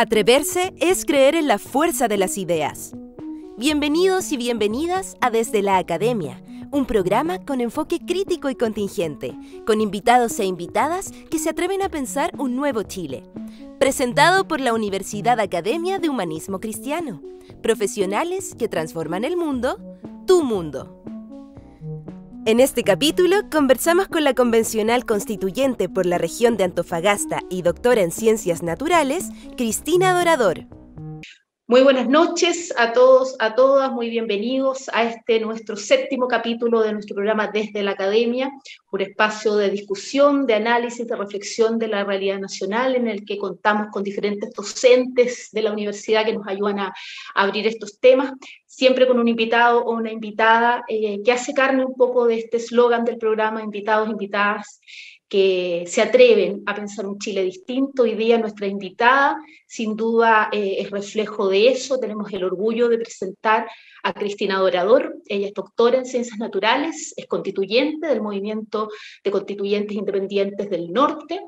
Atreverse es creer en la fuerza de las ideas. Bienvenidos y bienvenidas a Desde la Academia, un programa con enfoque crítico y contingente, con invitados e invitadas que se atreven a pensar un nuevo Chile. Presentado por la Universidad Academia de Humanismo Cristiano. Profesionales que transforman el mundo, tu mundo. En este capítulo conversamos con la convencional constituyente por la región de Antofagasta y doctora en ciencias naturales, Cristina Dorador. Muy buenas noches a todos, a todas, muy bienvenidos a este nuestro séptimo capítulo de nuestro programa Desde la Academia, un espacio de discusión, de análisis, de reflexión de la realidad nacional en el que contamos con diferentes docentes de la universidad que nos ayudan a, abrir estos temas, siempre con un invitado o una invitada eh, que hace carne un poco de este eslogan del programa, invitados, invitadas, que se atreven a pensar un Chile distinto. Hoy día nuestra invitada, sin duda, eh, es reflejo de eso. Tenemos el orgullo de presentar a Cristina Dorador. Ella es doctora en Ciencias Naturales, es constituyente del Movimiento de Constituyentes Independientes del Norte.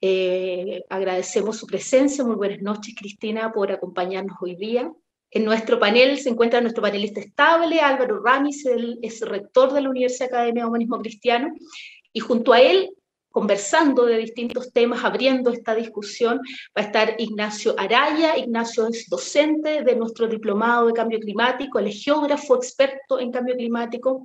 Eh, agradecemos su presencia. Muy buenas noches, Cristina, por acompañarnos hoy día. En nuestro panel se encuentra nuestro panelista estable, Álvaro Ramis, él es rector de la Universidad Academia de Humanismo Cristiano, y junto a él conversando de distintos temas, abriendo esta discusión. Va a estar Ignacio Araya. Ignacio es docente de nuestro diplomado de cambio climático, el geógrafo experto en cambio climático.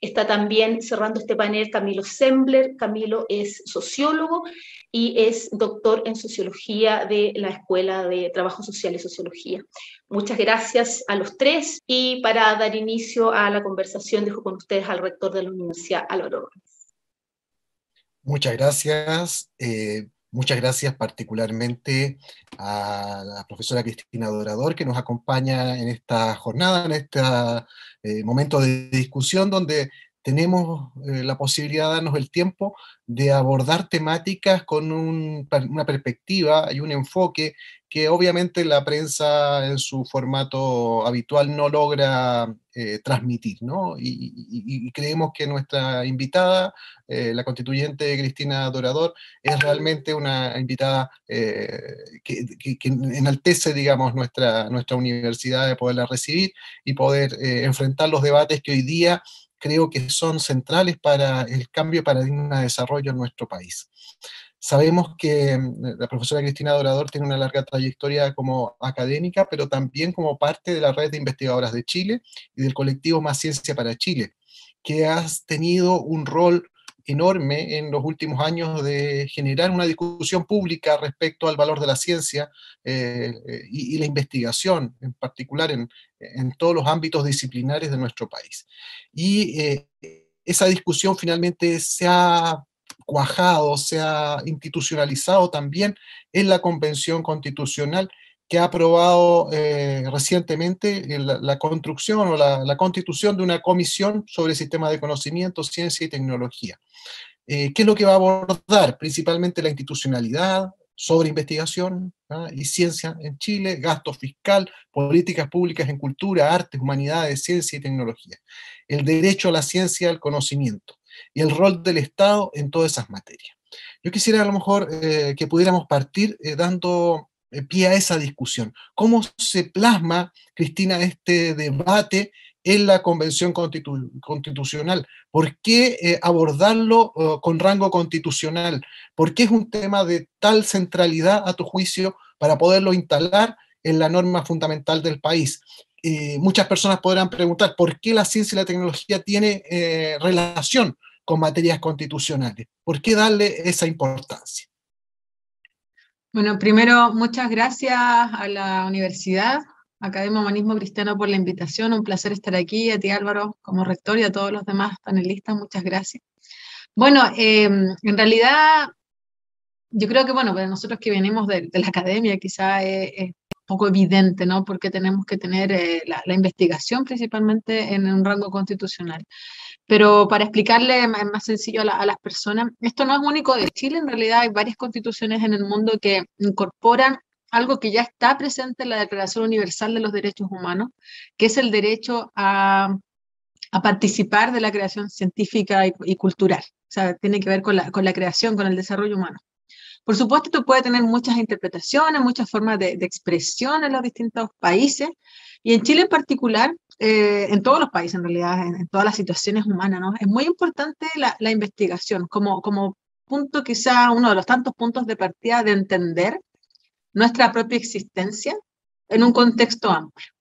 Está también cerrando este panel Camilo Sembler. Camilo es sociólogo y es doctor en sociología de la Escuela de Trabajo Social y Sociología. Muchas gracias a los tres y para dar inicio a la conversación dejo con ustedes al rector de la Universidad Álvaro Muchas gracias. Eh, muchas gracias particularmente a la profesora Cristina Dorador que nos acompaña en esta jornada, en este eh, momento de discusión donde tenemos eh, la posibilidad de darnos el tiempo de abordar temáticas con una perspectiva y un enfoque que obviamente la prensa en su formato habitual no logra eh, transmitir, ¿no? Y, creemos que nuestra invitada, eh, la constituyente Cristina Dorador, es realmente una invitada que, enaltece, digamos, nuestra, nuestra universidad de poderla recibir y poder enfrentar los debates que hoy día creo que son centrales para el cambio de paradigma de desarrollo en nuestro país. Sabemos que mm, la profesora Cristina Dorador tiene una larga trayectoria como académica, pero también como parte de la red de investigadoras de Chile y del colectivo Más Ciencia para Chile, que ha tenido un rol enorme en los últimos años de generar una discusión pública respecto al valor de la ciencia eh, eh, y, la investigación, en particular en, todos los ámbitos disciplinares de nuestro país. Y eh, esa discusión finalmente se ha cuajado, se ha institucionalizado también en la Convención Constitucional que ha aprobado eh, recientemente la, construcción o la, constitución de una comisión sobre el sistema de conocimiento, ciencia y tecnología. Eh, ¿Qué es lo que va a abordar? Principalmente la institucionalidad, sobre investigación ¿ah? y ciencia en Chile, gasto fiscal, políticas públicas en cultura, artes, humanidades, ciencia y tecnología, el derecho a la ciencia, al conocimiento y el rol del Estado en todas esas materias. Yo quisiera a lo mejor eh, que pudiéramos partir dando eh, pie a esa discusión. ¿Cómo se plasma, Cristina, este debate en la Convención Constitucional? ¿Por qué eh, abordarlo eh, con rango constitucional? ¿Por qué es un tema de tal centralidad, a tu juicio, para poderlo instalar en la norma fundamental del país? muchas personas podrán preguntar, ¿por qué la ciencia y la tecnología tiene relación con materias constitucionales? ¿Por qué darle esa importancia? Bueno, primero, muchas gracias a la Universidad Academia Humanismo Cristiano por la invitación. Un placer estar aquí. A ti, Álvaro, como rector y a todos los demás panelistas, muchas gracias. Bueno, em, en realidad, yo creo que, bueno, para nosotros que venimos de, la academia, quizá es, es, poco evidente, ¿no? Porque tenemos que tener eh, la, la, investigación principalmente en un rango constitucional. Pero para explicarle más, sencillo a, las personas, esto no es único de Chile, en realidad hay varias constituciones en el mundo que incorporan algo que ya está presente en la Declaración Universal de los Derechos Humanos, que es el derecho a, participar de la creación científica y, cultural. O sea, tiene que ver con la, con la creación, con el desarrollo humano. Por supuesto, esto puede tener muchas interpretaciones, muchas formas de, expresión en los distintos países, y en Chile en particular, eh, en todos los países en realidad, en, todas las situaciones humanas. Es muy importante la, la, investigación como, como punto, quizá uno de los tantos puntos de partida de entender nuestra propia existencia en un contexto amplio.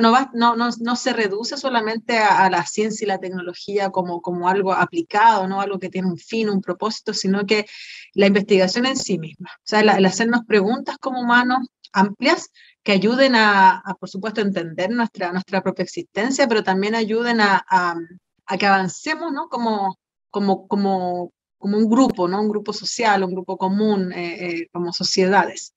No, va, no, no, no se reduce solamente a, la ciencia y la tecnología como, como algo aplicado, ¿no? algo que tiene un fin, un propósito, sino que la investigación en sí misma. O sea, el, hacernos preguntas como humanos amplias que ayuden a, por supuesto, entender nuestra, nuestra propia existencia, pero también ayuden a, a, que avancemos ¿no? como, como, como, como un grupo, ¿no? un grupo social, un grupo común, eh, eh, como sociedades.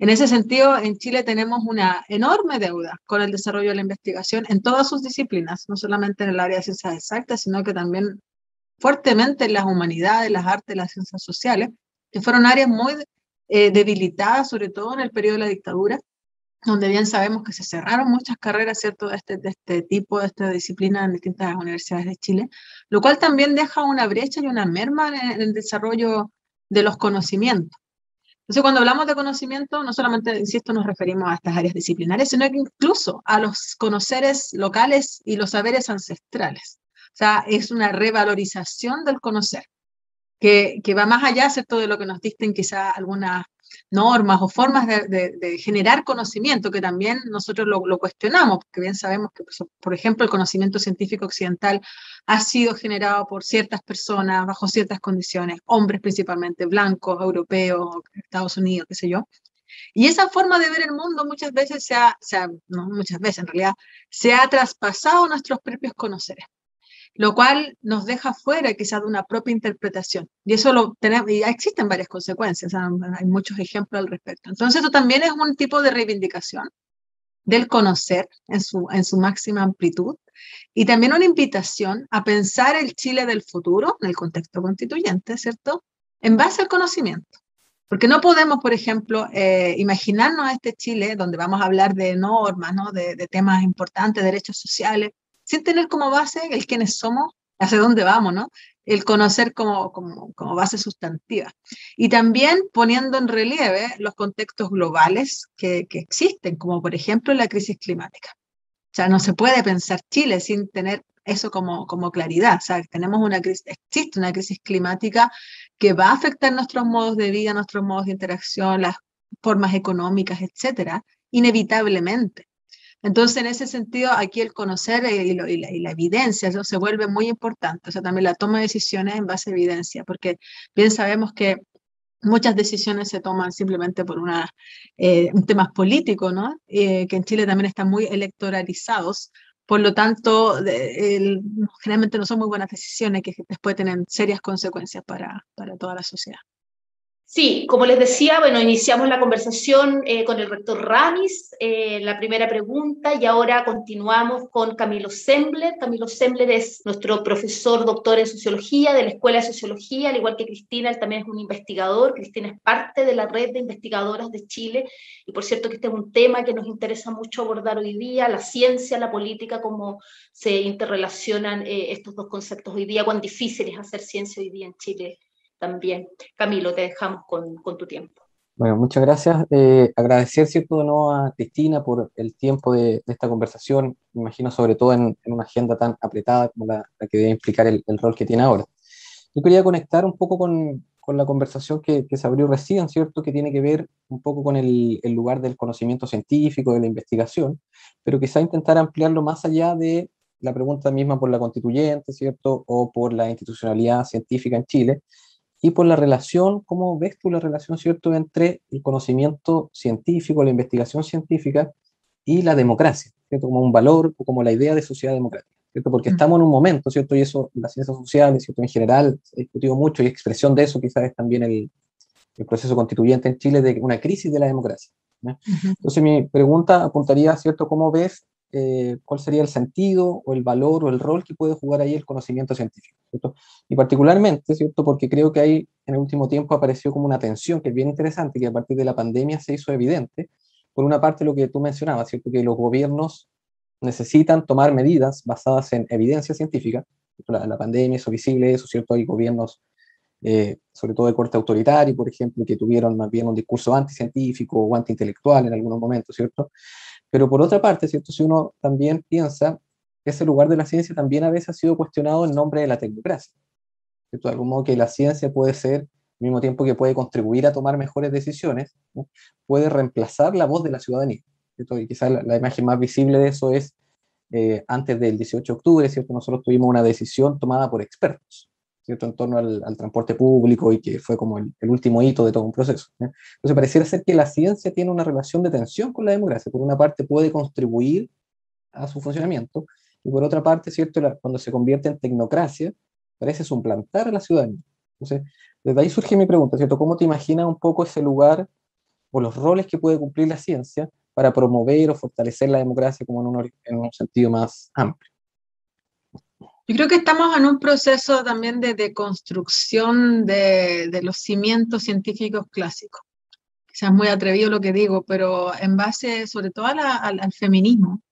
En ese sentido, en Chile tenemos una enorme deuda con el desarrollo de la investigación en todas sus disciplinas, no solamente en el área de ciencias exactas, sino que también fuertemente en las humanidades, las artes, las ciencias sociales, que fueron áreas muy eh, debilitadas, sobre todo en el periodo de la dictadura, donde bien sabemos que se cerraron muchas carreras, ¿cierto?, de este, de este tipo, de esta disciplina en distintas universidades de Chile, lo cual también deja una brecha y una merma en el desarrollo de los conocimientos. Entonces, cuando hablamos de conocimiento, no solamente, insisto, nos referimos a estas áreas disciplinares, sino que incluso a los conoceres locales y los saberes ancestrales. O sea, es una revalorización del conocer, que, que va más allá, ¿cierto?, de lo que nos dicen quizá algunas normas o formas de, generar conocimiento, que también nosotros lo, cuestionamos, porque bien sabemos que, por ejemplo, el conocimiento científico occidental ha sido generado por ciertas personas bajo ciertas condiciones, hombres principalmente, blancos, europeos, Estados Unidos, qué sé yo. Y esa forma de ver el mundo muchas veces se ha, se ha no muchas veces en realidad, se ha traspasado a nuestros propios conoceres lo cual nos deja fuera quizás de una propia interpretación. Y eso lo tenemos, y existen varias consecuencias, hay muchos ejemplos al respecto. Entonces, eso también es un tipo de reivindicación del conocer en su, en su máxima amplitud y también una invitación a pensar el Chile del futuro, en el contexto constituyente, ¿cierto? En base al conocimiento. Porque no podemos, por ejemplo, eh, imaginarnos este Chile donde vamos a hablar de normas, ¿no? de, de temas importantes, derechos sociales, sin tener como base el quiénes somos, hacia dónde vamos, ¿no? El conocer como, como, base sustantiva. Y también poniendo en relieve los contextos globales que, que existen, como por ejemplo la crisis climática. O sea, no se puede pensar Chile sin tener eso como, como claridad. O sea, tenemos una crisis, existe una crisis climática que va a afectar nuestros modos de vida, nuestros modos de interacción, las formas económicas, etcétera, inevitablemente. Entonces, en ese sentido, aquí el conocer y, la, evidencia se vuelve muy importante. O sea, también la toma de decisiones en base a evidencia, porque bien sabemos que muchas decisiones se toman simplemente por una, eh, un tema político, ¿no? Eh, que en Chile también están muy electoralizados. Por lo tanto, generalmente no son muy buenas decisiones que después tienen serias consecuencias para toda la sociedad. Sí, como les decía, bueno, iniciamos la conversación eh, con el rector Ramis, eh, la primera pregunta, y ahora continuamos con Camilo Sembler. Camilo Sembler es nuestro profesor doctor en sociología de la Escuela de Sociología, al igual que Cristina, él también es un investigador. Cristina es parte de la red de investigadoras de Chile, y por cierto que este es un tema que nos interesa mucho abordar hoy día, la ciencia, la política, cómo se interrelacionan eh, estos dos conceptos hoy día, cuán difícil es hacer ciencia hoy día en Chile también. Camilo, te dejamos con, con tu tiempo. Bueno, muchas gracias. Eh, agradecer, ¿cierto?, de nuevo a Cristina por el tiempo de, esta conversación, me imagino sobre todo en, una agenda tan apretada como la, que debe implicar el, rol que tiene ahora. Yo quería conectar un poco con, con la conversación que, que, se abrió recién, ¿cierto?, que tiene que ver un poco con el, el lugar del conocimiento científico, de la investigación, pero quizá intentar ampliarlo más allá de la pregunta misma por la constituyente, ¿cierto?, o por la institucionalidad científica en Chile, y por la relación, ¿cómo ves tú la relación, cierto?, entre el conocimiento científico, la investigación científica y la democracia, ¿cierto?, como un valor o como la idea de sociedad democrática, ¿cierto?, porque estamos en un momento, ¿cierto?, y eso, las ciencias sociales, ¿cierto?, en general, se ha discutido mucho y expresión de eso quizás es también el, el proceso constituyente en Chile de una crisis de la democracia. Entonces mi pregunta apuntaría, ¿cierto?, ¿cómo ves eh, cuál sería el sentido o el valor o el rol que puede jugar ahí el conocimiento científico. Y particularmente, ¿cierto? porque creo que ahí en el último tiempo apareció como una tensión que es bien interesante, que a partir de la pandemia se hizo evidente. Por una parte, lo que tú mencionabas, ¿cierto? que los gobiernos necesitan tomar medidas basadas en evidencia científica. La, la pandemia hizo visible eso, ¿cierto? Hay gobiernos eh, sobre todo de corte autoritario, por ejemplo, que tuvieron más bien un discurso anticientífico o antiintelectual en algunos momentos, ¿cierto? Pero por otra parte, ¿cierto? Si uno también piensa ese lugar de la ciencia también a veces ha sido cuestionado en nombre de la tecnocracia, ¿cierto? De algún modo que la ciencia puede ser, al mismo tiempo que puede contribuir a tomar mejores decisiones, puede reemplazar la voz de la ciudadanía. ¿cierto? Y quizás la, imagen más visible de eso es eh, antes del 18 de octubre, ¿cierto? Nosotros tuvimos una decisión tomada por expertos, ¿cierto? En torno al, transporte público y que fue como el, último hito de todo un proceso. Entonces pareciera ser que la ciencia tiene una relación de tensión con la democracia. Por una parte puede contribuir a su funcionamiento y por otra parte, ¿cierto? cuando se convierte en tecnocracia, parece suplantar a la ciudadanía. Entonces, desde ahí surge mi pregunta, ¿cierto? ¿Cómo te imaginas un poco ese lugar o los roles que puede cumplir la ciencia para promover o fortalecer la democracia como en un, en un sentido más amplio. Yo creo que estamos en un proceso también de, de construcción de, de, los cimientos científicos clásicos. Quizás muy atrevido lo que digo, pero en base sobre todo al, al, feminismo.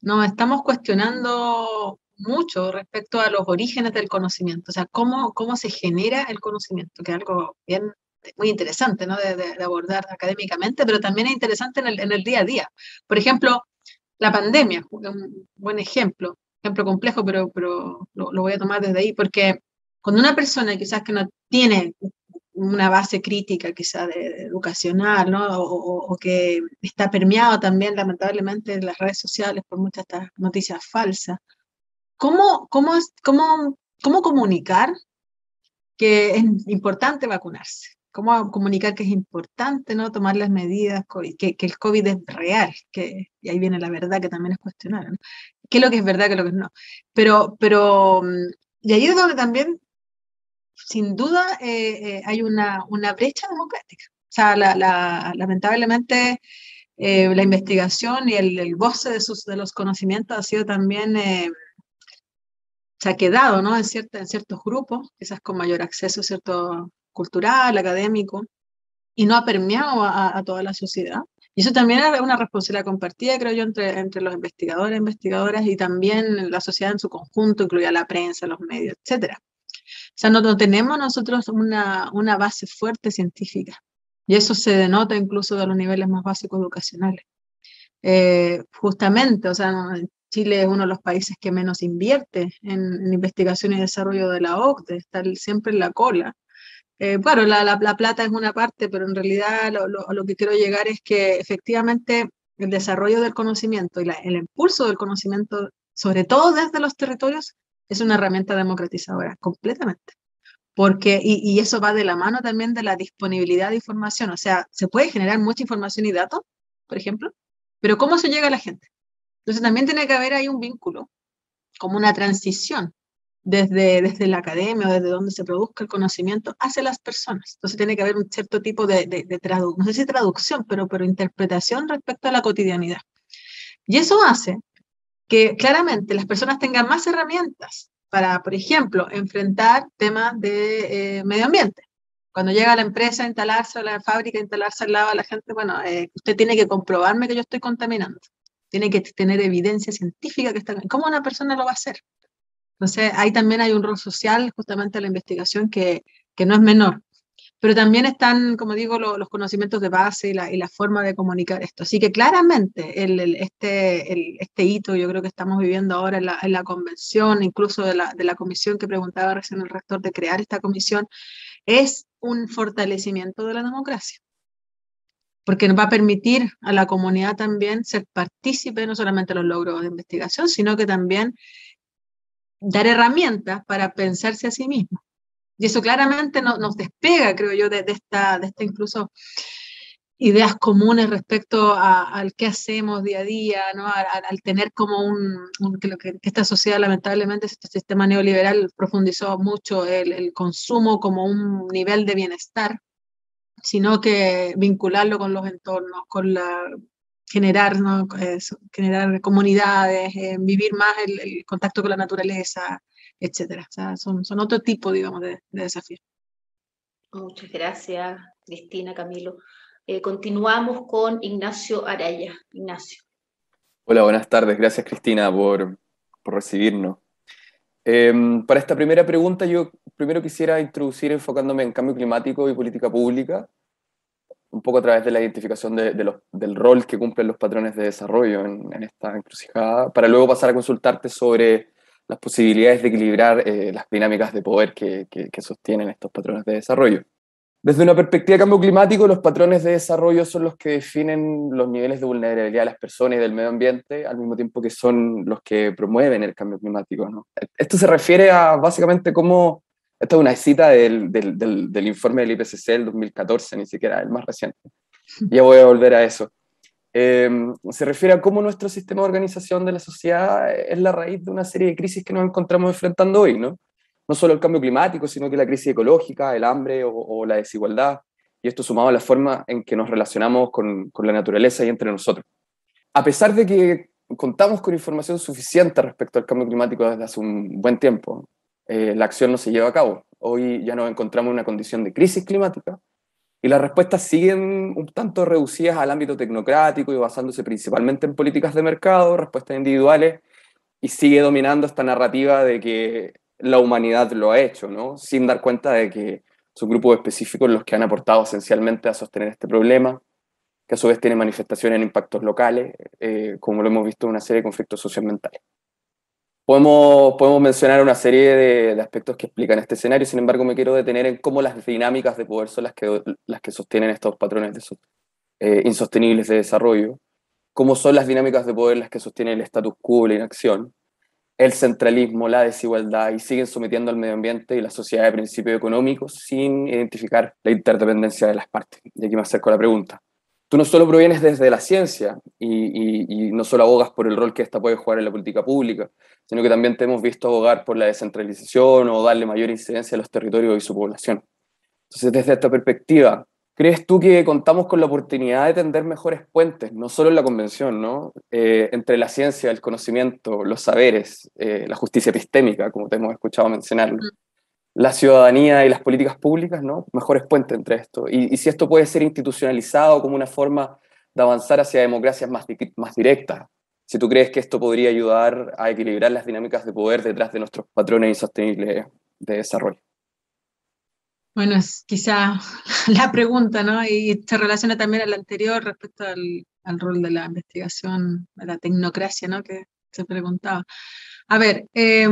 Nos estamos cuestionando mucho respecto a los orígenes del conocimiento, o sea, cómo, cómo se genera el conocimiento, que es algo bien muy interesante ¿no? de, de, abordar académicamente, pero también es interesante en el, en el, día a día. Por ejemplo, la pandemia, un buen ejemplo, ejemplo complejo, pero, pero lo, lo voy a tomar desde ahí, porque cuando una persona quizás que no tiene una base crítica quizás de, educacional, ¿no? O, o, que está permeado también lamentablemente en las redes sociales por muchas estas noticias falsas. ¿Cómo, cómo, cómo, cómo comunicar que es importante vacunarse? cómo comunicar que es importante no tomar las medidas, que, que el COVID es real, que, y ahí viene la verdad que también es cuestionar, ¿no? Qué es lo que es verdad, qué es lo que no. Pero, pero, mm, y ahí es donde también, sin duda, eh, eh, hay una, una brecha democrática. O sea, la, la, lamentablemente, eh, la investigación y el, el goce de, sus, de los conocimientos ha sido también se ha quedado ¿no? en, cierta, en ciertos grupos, quizás con mayor acceso a ciertos cultural, académico, y no ha permeado a, toda la sociedad. Y eso también es una responsabilidad compartida, creo yo, entre, entre los investigadores, investigadoras y también la sociedad en su conjunto, incluida la prensa, los medios, etc. O sea, no, tenemos nosotros una, una base fuerte científica. Y eso se denota incluso de los niveles más básicos educacionales. Eh, justamente, o sea, Chile es uno de los países que menos invierte en, investigación y desarrollo de la OCDE, está siempre en la cola. Eh, bueno, la, la, plata es una parte, pero en realidad lo, lo, que quiero llegar es que efectivamente el desarrollo del conocimiento y el impulso del conocimiento, sobre todo desde los territorios, es una herramienta democratizadora, completamente. Porque, y, y, eso va de la mano también de la disponibilidad de información. O sea, se puede generar mucha información y datos, por ejemplo, pero ¿cómo se llega a la gente? Entonces también tiene que haber ahí un vínculo, como una transición desde, desde la academia o desde donde se produzca el conocimiento hacia las personas. Entonces tiene que haber un cierto tipo de, de, traducción, no sé si traducción, pero, pero interpretación respecto a la cotidianidad. Y eso hace que claramente las personas tengan más herramientas para, por ejemplo, enfrentar temas de eh, medio ambiente. Cuando llega la empresa a instalarse, a la fábrica a instalarse al lado de la gente, bueno, eh, usted tiene que comprobarme que yo estoy contaminando. Tiene que tener evidencia científica que está... ¿Cómo una persona lo va a hacer? Entonces, ahí también hay un rol social, justamente la investigación, que, que no es menor. Pero también están, como digo, los conocimientos de base y la, y la, forma de comunicar esto. Así que claramente el, el, este, el, este hito yo creo que estamos viviendo ahora en la, en la convención, incluso de la, de la comisión que preguntaba recién el rector de crear esta comisión, es un fortalecimiento de la democracia porque nos va a permitir a la comunidad también ser partícipe no solamente de los logros de investigación, sino que también dar herramientas para pensarse a sí mismo. Y eso claramente nos despega, creo yo, de, esta, de esta incluso ideas comunes respecto al qué hacemos día a día, ¿no? al, tener como un, que, que, esta sociedad lamentablemente, este sistema neoliberal profundizó mucho el, consumo como un nivel de bienestar, sino que vincularlo con los entornos, con la generar, ¿no? generar comunidades, eh, vivir más el, contacto con la naturaleza. O sea, son, son otro tipo, digamos, de, desafíos. Muchas gracias, Cristina, Camilo. Eh, continuamos con Ignacio Araya. Ignacio. Hola, buenas tardes. Gracias, Cristina, por, por recibirnos. Em, para esta primera pregunta yo primero quisiera introducir enfocándome en cambio climático y política pública, un poco a través de la identificación de, los, del rol que cumplen los patrones de desarrollo en, esta encrucijada, para luego pasar a consultarte sobre las posibilidades de equilibrar eh, las dinámicas de poder que, sostienen estos patrones de desarrollo. Desde una perspectiva de cambio climático, los patrones de desarrollo son los que definen los niveles de vulnerabilidad de las personas y del medio ambiente, al mismo tiempo que son los que promueven el cambio climático. ¿no? Esto se refiere a básicamente cómo esta es una cita del, del, del, informe del IPCC del 2014, ni siquiera el más reciente. Ya voy a volver a eso. Eh, se refiere a cómo nuestro sistema de organización de la sociedad es la raíz de una serie de crisis que nos encontramos enfrentando hoy, ¿no? No solo el cambio climático, sino que la crisis ecológica, el hambre o, o la desigualdad, y esto sumado a la forma en que nos relacionamos con, con la naturaleza y entre nosotros. A pesar de que contamos con información suficiente respecto al cambio climático desde hace un buen tiempo, eh, la acción no se lleva a cabo. Hoy ya nos encontramos en una condición de crisis climática y las respuestas siguen un tanto reducidas al ámbito tecnocrático y basándose principalmente en políticas de mercado, respuestas individuales, y sigue dominando esta narrativa de que la humanidad lo ha hecho, ¿no? sin dar cuenta de que son grupos específicos los que han aportado esencialmente a sostener este problema, que a su vez tiene manifestaciones en impactos locales, eh, como lo hemos visto en una serie de conflictos socioambientales. Podemos, podemos mencionar una serie de, aspectos que explican este escenario, sin embargo me quiero detener en cómo las dinámicas de poder son las que, las que sostienen estos patrones eh, insostenibles de desarrollo, cómo son las dinámicas de poder las que sostienen el status quo, la inacción, el centralismo, la desigualdad y siguen sometiendo al medio ambiente y la sociedad de principios económicos sin identificar la interdependencia de las partes. Y aquí me acerco a la pregunta tú no solo provienes desde la ciencia y, no solo abogas por el rol que ésta puede jugar en la política pública, sino que también te hemos visto abogar por la descentralización o darle mayor incidencia a los territorios y su población. Entonces, desde esta perspectiva, ¿crees tú que contamos con la oportunidad de tender mejores puentes, no solo en la convención, ¿no? Eh, entre la ciencia, el conocimiento, los saberes, eh, la justicia epistémica, como te hemos escuchado mencionarlo? La ciudadanía y las políticas públicas, ¿no? Mejores puentes entre esto. Y, si esto puede ser institucionalizado como una forma de avanzar hacia democracias más, más directas, si tú crees que esto podría ayudar a equilibrar las dinámicas de poder detrás de nuestros patrones insostenibles de desarrollo. Bueno, es quizá la pregunta, ¿no? Y se relaciona también al anterior respecto al, rol de la investigación, de la tecnocracia, ¿no? Que se preguntaba. A ver, eh,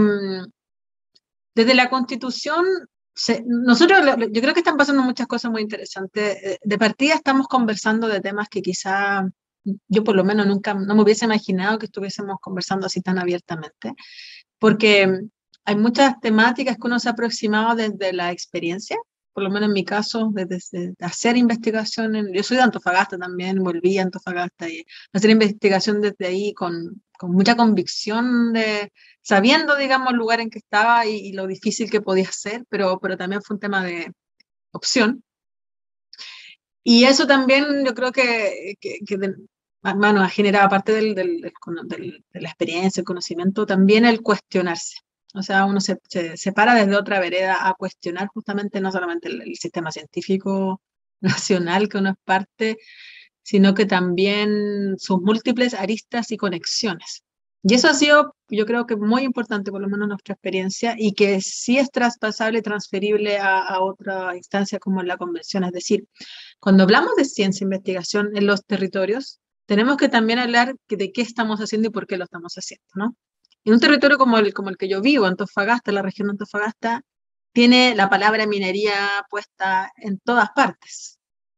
desde la Constitución, nosotros, yo creo que están pasando muchas cosas muy interesantes. Eh, de partida estamos conversando de temas que quizá yo por lo menos nunca, no me hubiese imaginado que estuviésemos conversando así tan abiertante, porque hay muchas temáticas que uno se ha aproximado desde la experiencia, por lo menos en mi caso, desde, hacer investigación, yo soy de Antofagasta también, volví a Antofagasta y hacer investigación desde ahí con, con mucha convicción de, sabiendo, digamos, el lugar en que estaba y, lo difícil que podía ser, pero, pero también fue un tema de opción. Y eso también yo creo que, que, bueno, ha generado, aparte del, de la experiencia, el conocimiento, también el cuestionarse. O sea, uno se, se, para desde otra vereda a cuestionar justamente no solamente el, el, sistema científico nacional que uno es parte, sino que también sus múltiples aristas y conexiones. Y eso ha sido, yo creo que muy importante, por lo menos en nuestra experiencia, y que sí es traspasable, transferible a, otra instancia como la convención. Es decir, cuando hablamos de ciencia e investigación en los territorios, tenemos que también hablar de qué estamos haciendo y por qué lo estamos haciendo, ¿no? En un territorio como el, como el que yo vivo, Antofagasta, la región Antofagasta, tiene la palabra minería puesta en todas partes.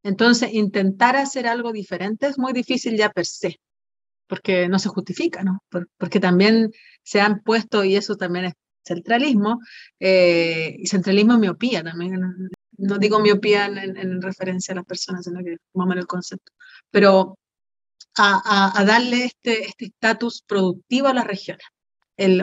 Entonces, intentar hacer algo diferente es muy difícil ya per se porque no se justifica, ¿no? porque también se han puesto, y eso también es centralismo, eh, y centralismo miopía también. No, digo miopía en, referencia a las personas, sino que vamos el concepto. Pero a, darle este, este estatus productivo a las regiones,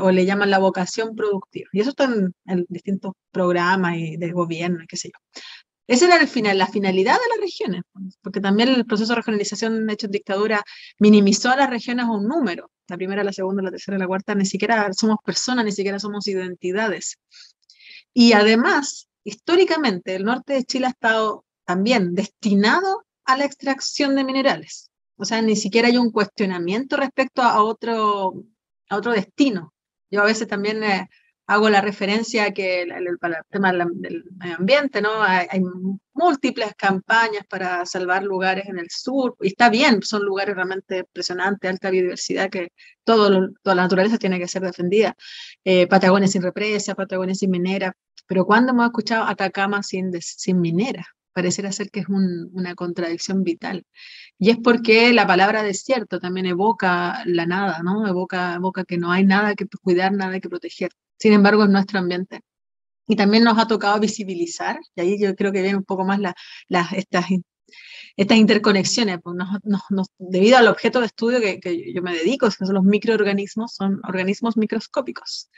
o le llaman la vocación productiva. Y eso está en, en distintos programas y de gobierno, qué sé yo. Esa era el final, la finalidad de las regiones, porque también el proceso de regionalización hecho en dictadura minimizó a las regiones a un número. La primera, la segunda, la tercera, la cuarta, ni siquiera somos personas, ni siquiera somos identidades. Y además, históricamente, el norte de Chile ha estado también destinado a la extracción de minerales. O sea, ni siquiera hay un cuestionamiento respecto a otro, a otro destino. Yo a veces también... Eh, hago la referencia a que para el tema del medio ambiente, ¿no? Hay, múltiples campañas para salvar lugares en el sur, y está bien, son lugares realmente impresionantes, alta biodiversidad, que todo toda la naturaleza tiene que ser defendida. Eh, Patagonia sin represa, Patagonia sin minera, pero cuando hemos escuchado Atacama sin, sin minera? Pareciera ser que es una contradicción vital. Y es porque la palabra desierto también evoca la nada, ¿no? Evoca, evoca que no hay nada que cuidar, nada que proteger. Sin embargo, en nuestro ambiente. Y también nos ha tocado visibilizar, y ahí yo creo que viene un poco más la, estas, estas interconexiones, pues debido al objeto de estudio que, que yo me dedico, que son los microorganismos, son organismos microscópicos.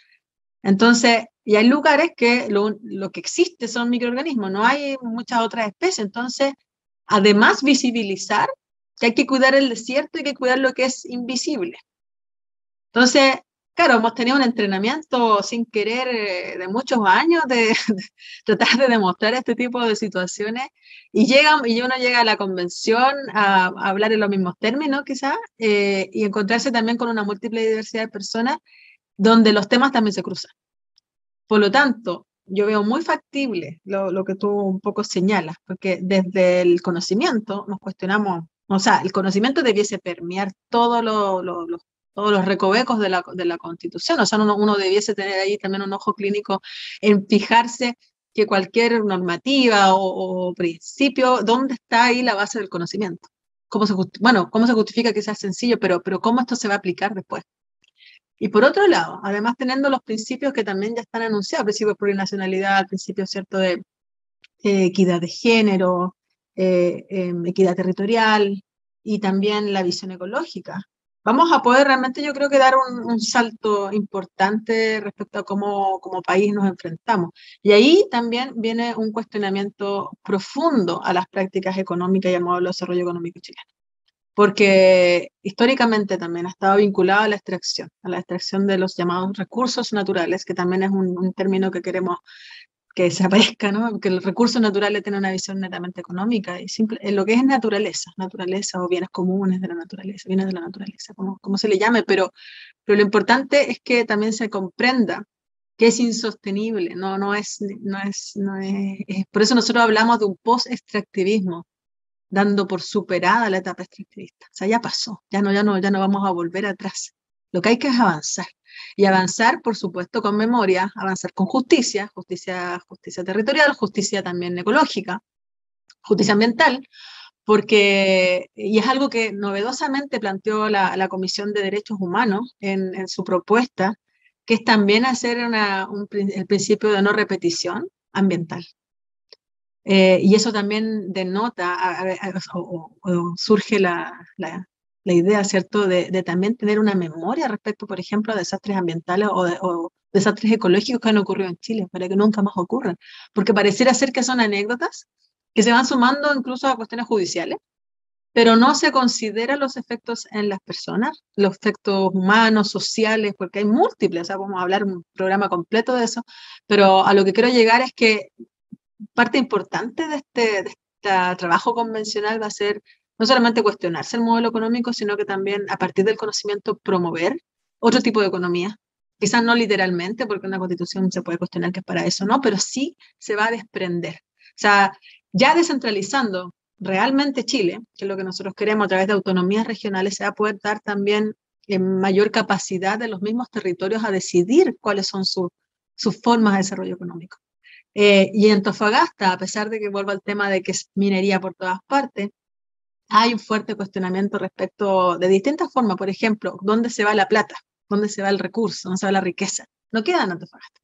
Entonces, y hay lugares que lo, lo, que existe son microorganismos, no hay muchas otras especies. Entonces, además visibilizar que hay que cuidar el desierto y que cuidar lo que es invisible. Entonces, claro, hemos tenido un entrenamiento sin querer eh, de muchos años de, tratar de demostrar este tipo de situaciones y, llega, y uno llega a la convención a, hablar en los mismos términos quizás eh, y encontrarse también con una múltiple diversidad de personas donde los temas también se cruzan. Por lo tanto, yo veo muy factible lo, lo que tú un poco señalas, porque desde el conocimiento nos cuestionamos o sea, el conocimiento debiese permear todos los recovecos de la, de la Constitución. O sea, uno, uno, debiese tener ahí también un ojo clínico en fijarse que cualquier normativa o, principio, ¿dónde está ahí la base del conocimiento? ¿Cómo se, bueno, ¿cómo se justifica que sea sencillo, pero, pero cómo esto se va a aplicar después? Y por otro lado, además teniendo los principios que también ya están anunciados, principio de plurinacionalidad, principio cierto de equidad de género, eh, em, equidad territorial y también la visión ecológica. Vamos a poder realmente, yo creo que dar un, salto importante respecto a cómo como país nos enfrentamos. Y ahí también viene un cuestionamiento profundo a las prácticas económicas y al modelo de desarrollo económico chileno. Porque históricamente también ha estado vinculado a la extracción, a la extracción de los llamados recursos naturales, que también es un, un término que queremos que desaparezca, ¿no? Porque los recursos naturales tienen una visión netamente económica y simple, en lo que es naturaleza, naturaleza o bienes comunes de la naturaleza, bienes de la naturaleza, como, como se le llame, pero, pero lo importante es que también se comprenda que es insostenible, no, no, es, no, es, no es, por eso nosotros hablamos de un post-extractivismo, dando por superada la etapa extractivista. O sea, ya pasó, ya no, ya no, ya no vamos a volver atrás. Lo que hay que es avanzar. Y avanzar, por supuesto, con memoria, avanzar con justicia, justicia, justicia territorial, justicia también ecológica, justicia ambiental, porque, y es algo que novedosamente planteó la, Comisión de Derechos Humanos en, su propuesta, que es también hacer el principio de no repetición ambiental. Eh, y eso también denota, o, surge la, la idea, ¿cierto?, de, también tener una memoria respecto, por ejemplo, a desastres ambientales o, desastres ecológicos que han ocurrido en Chile, para que nunca más ocurran. Porque pareciera ser que son anécdotas que se van sumando incluso a cuestiones judiciales, pero no se consideran los efectos en las personas, los efectos humanos, sociales, porque hay múltiples, o sea, vamos a hablar un programa completo de eso, pero a lo que quiero llegar es que parte importante de este, de este trabajo convencional va a ser no solamente cuestionarse el modelo económico, sino que también a partir del conocimiento promover otro tipo de economía. Quizás no literalmente, porque una constitución se puede cuestionar que es para eso, ¿no? Pero sí se va a desprender. O sea, ya descentralizando realmente Chile, que es lo que nosotros queremos a través de autonomías regionales, se va a poder dar también en mayor capacidad de los mismos territorios a decidir cuáles son sus formas de desarrollo económico. Eh, y en Antofagasta, a pesar de que vuelva al tema de que es minería por todas partes, hay un fuerte cuestionamiento respecto de distintas formas, por ejemplo, ¿dónde se va la plata? ¿Dónde se va el recurso? ¿Dónde se va la riqueza? No queda en Antofagasta.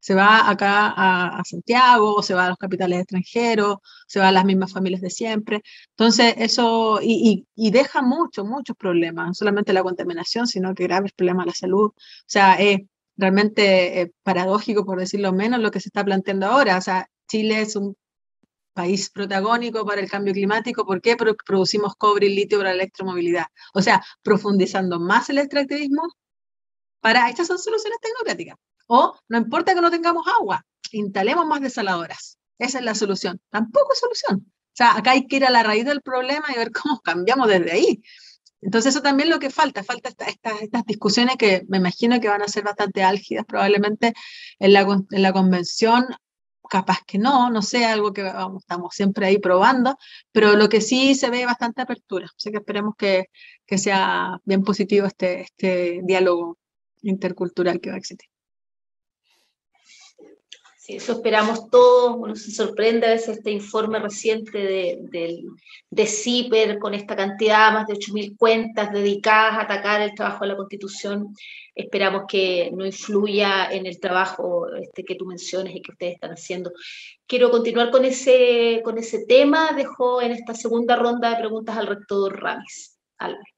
Se va acá a, Santiago, se va a los capitales extranjeros, se va a las mismas familias de siempre. Entonces, eso, y, deja muchos, muchos problemas, no solamente la contaminación, sino que graves problemas a la salud. O sea, es realmente eh, paradójico, por decirlo menos, lo que se está planteando ahora. O sea, Chile es un país protagónico para el cambio climático. ¿Por qué? Porque producimos cobre y litio para la electromovilidad. O sea, profundizando más el extractivismo, para estas son soluciones tecnocráticas. O no importa que no tengamos agua, instalemos más desaladoras. Esa es la solución. Tampoco es solución. O sea, acá hay que ir a la raíz del problema y ver cómo cambiamos desde ahí. Entonces eso también es lo que falta, falta estas discusiones que me imagino que van a ser bastante álgidas probablemente en la, en la convención, capaz que no, no sé, algo que vamos, estamos siempre ahí probando, pero lo que sí se ve bastante apertura, así que esperemos que, que sea bien positivo este, este diálogo intercultural que va a existir. Sí, eso esperamos todos. Uno se sorprende a veces este informe reciente de, de, CIPER con esta cantidad, más de 8.000 cuentas dedicadas a atacar el trabajo de la Constitución. Esperamos que no influya en el trabajo este, que tú menciones y que ustedes están haciendo. Quiero continuar con ese, con ese tema. Dejo en esta segunda ronda de preguntas al rector Ramis. Álvaro.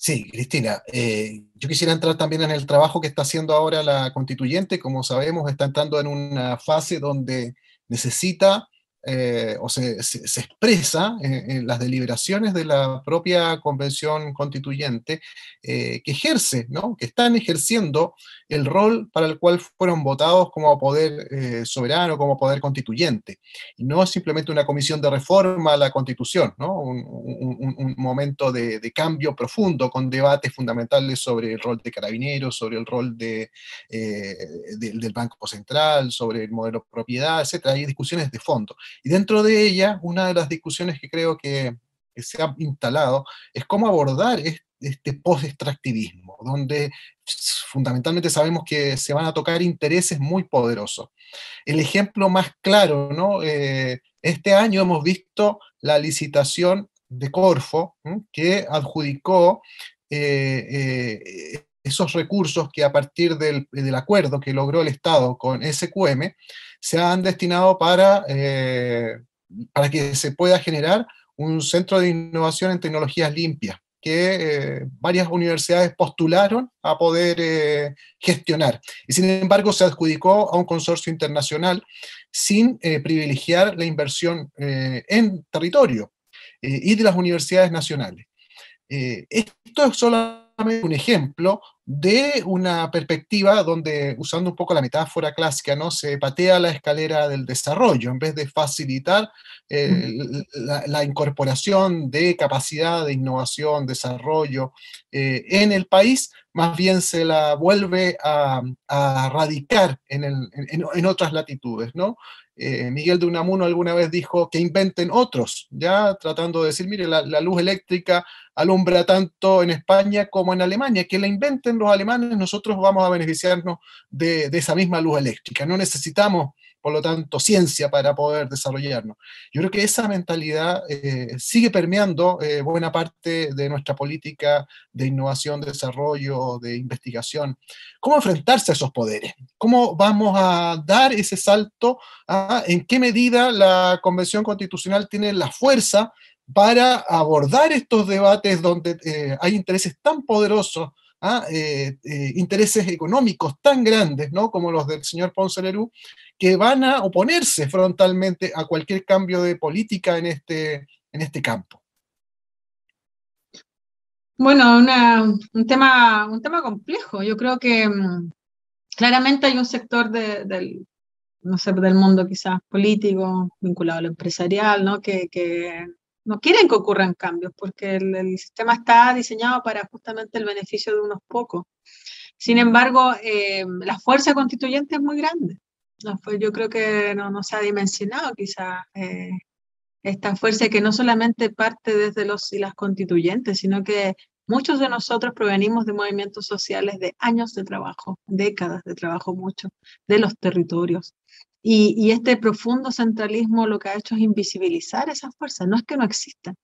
Sí, Cristina, eh, yo quisiera entrar también en el trabajo que está haciendo ahora la constituyente. Como sabemos, está entrando en una fase donde necesita eh, o se, expresa en, las deliberaciones de la propia convención constituyente eh, que ejerce, ¿no? que están ejerciendo el rol para el cual fueron votados como poder eh, soberano, como poder constituyente. Y no simplemente una comisión de reforma a la constitución, ¿no? un, momento de, cambio profundo con debates fundamentales sobre el rol de carabineros, sobre el rol de, del Banco Central, sobre el modelo de propiedad, etc. Hay discusiones de fondo. Y dentro de ella, una de las discusiones que creo que, se ha instalado es cómo abordar este, post-extractivismo, donde fundamentalmente sabemos que se van a tocar intereses muy poderosos. El ejemplo más claro, ¿no? Eh, este año hemos visto la licitación de Corfo, que adjudicó eh, eh, esos recursos que a partir del, acuerdo que logró el Estado con SQM se han destinado para, eh, para que se pueda generar un centro de innovación en tecnologías limpias que eh, varias universidades postularon a poder eh, gestionar. Y sin embargo se adjudicó a un consorcio internacional sin privilegiar la inversión en territorio y de las universidades nacionales. esto es solamente un ejemplo de una perspectiva donde, usando un poco la metáfora clásica, ¿no? se patea la escalera del desarrollo en vez de facilitar eh, la, incorporación de capacidad de innovación, desarrollo eh, en el país, más bien se la vuelve a, radicar en, en, otras latitudes. ¿no? Eh, Miguel de Unamuno alguna vez dijo que inventen otros, ya tratando de decir, mire, la, luz eléctrica alumbra tanto en España como en Alemania, que la inventen los alemanes, nosotros vamos a beneficiarnos de, de esa misma luz eléctrica. No necesitamos por lo tanto, ciencia para poder desarrollarnos. Yo creo que esa mentalidad eh, sigue permeando eh, buena parte de nuestra política de innovación, de desarrollo, de investigación. ¿Cómo enfrentarse a esos poderes? ¿Cómo vamos a dar ese salto? ¿En qué medida la Convención Constitucional tiene la fuerza para abordar estos debates donde eh, hay intereses tan poderosos ¿ah? intereses económicos tan grandes, ¿no? Como los del señor Ponce Lerú, que van a oponerse frontalmente a cualquier cambio de política en este, en este campo. Bueno, un, tema, un tema complejo. Yo creo que mm, claramente hay un sector del, no sé, del mundo quizás político, vinculado al empresarial, ¿no? que no quieren que ocurran cambios, porque el, sistema está diseñado para justamente el beneficio de unos pocos. Sin embargo, eh, la fuerza constituyente es muy grande. Yo creo que no, no se ha dimensionado quizá eh, esta fuerza que no solamente parte desde los y las constituyentes, sino que muchos de nosotros provenimos de movimientos sociales de años de trabajo, décadas de trabajo mucho, de los territorios. Y, este profundo centralismo lo que ha hecho es invisibilizar esas fuerzas, no es que no existan,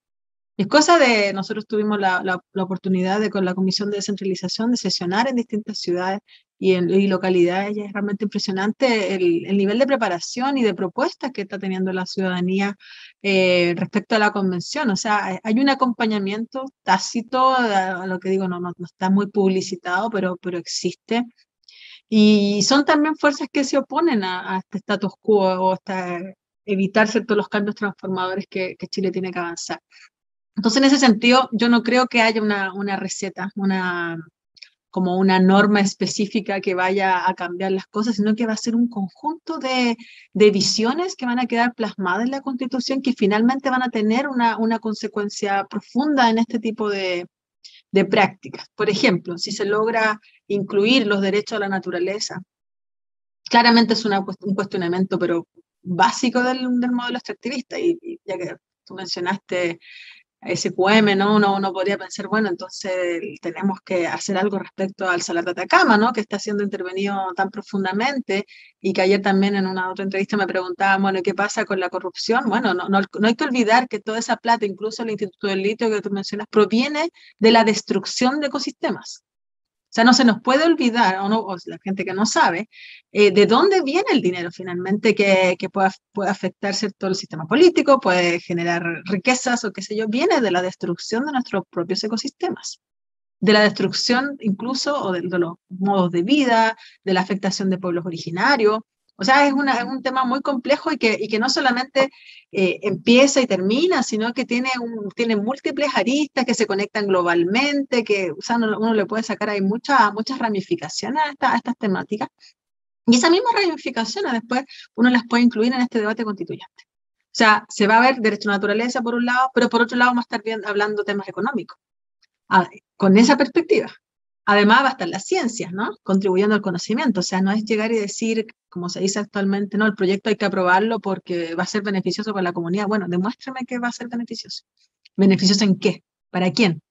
es cosa de, nosotros tuvimos la, oportunidad de con la Comisión de Descentralización de sesionar en distintas ciudades y, en, localidades, y es realmente impresionante el, el, nivel de preparación y de propuestas que está teniendo la ciudadanía eh, respecto a la convención. O sea, hay un acompañamiento tácito, a, lo que digo, no, está muy publicitado, pero existe. Y son también fuerzas que se oponen a, a este status quo o hasta evitar ciertos los cambios transformadores que, que Chile tiene que avanzar. Entonces, en ese sentido, yo no creo que haya una, una receta, una, como una norma específica que vaya a cambiar las cosas, sino que va a ser un conjunto de, visiones que van a quedar plasmadas en la Constitución que finalmente van a tener una, una consecuencia profunda en este tipo de, de prácticas. Por ejemplo, si se logra incluir los derechos a la naturaleza, claramente es un cuestionamiento, pero básico del, modelo extractivista, y, y, ya que tú mencionaste SQM, ¿no? Uno, uno podría pensar, bueno, entonces tenemos que hacer algo respecto al Salar de Atacama, ¿no? Que está siendo intervenido tan profundamente y que ayer también en una otra entrevista me preguntaban, bueno, ¿qué pasa con la corrupción? Bueno, no, no, no hay que olvidar que toda esa plata, incluso el Instituto del Litio que tú mencionas, proviene de la destrucción de ecosistemas. O sea, no se nos puede olvidar, o, no, la gente que no sabe, eh, de dónde viene el dinero finalmente que, que puede, puede afectar todo el sistema político, puede generar riquezas o qué sé yo, viene de la destrucción de nuestros propios ecosistemas de la destrucción incluso o de, los modos de vida, de la afectación de pueblos originarios. O sea, es, un tema muy complejo y que, y que no solamente eh, empieza y termina, sino que tiene, un, tiene múltiples aristas que se conectan globalmente, que o sea, uno, le puede sacar ahí muchas muchas ramificaciones a, estas temáticas. Y esas mismas ramificaciones después uno las puede incluir en este debate constituyente. O sea, se va a ver derecho a naturaleza por un lado, pero por otro lado vamos a estar bien, hablando temas económicos. Ah, con esa perspectiva. Además va a estar las ciencias, ¿no? Contribuyendo al conocimiento. O sea, no es llegar y decir, como se dice actualmente, no, el proyecto hay que aprobarlo porque va a ser beneficioso para la comunidad. Bueno, demuéstrame que va a ser beneficioso. ¿Beneficioso en qué? ¿Para quién?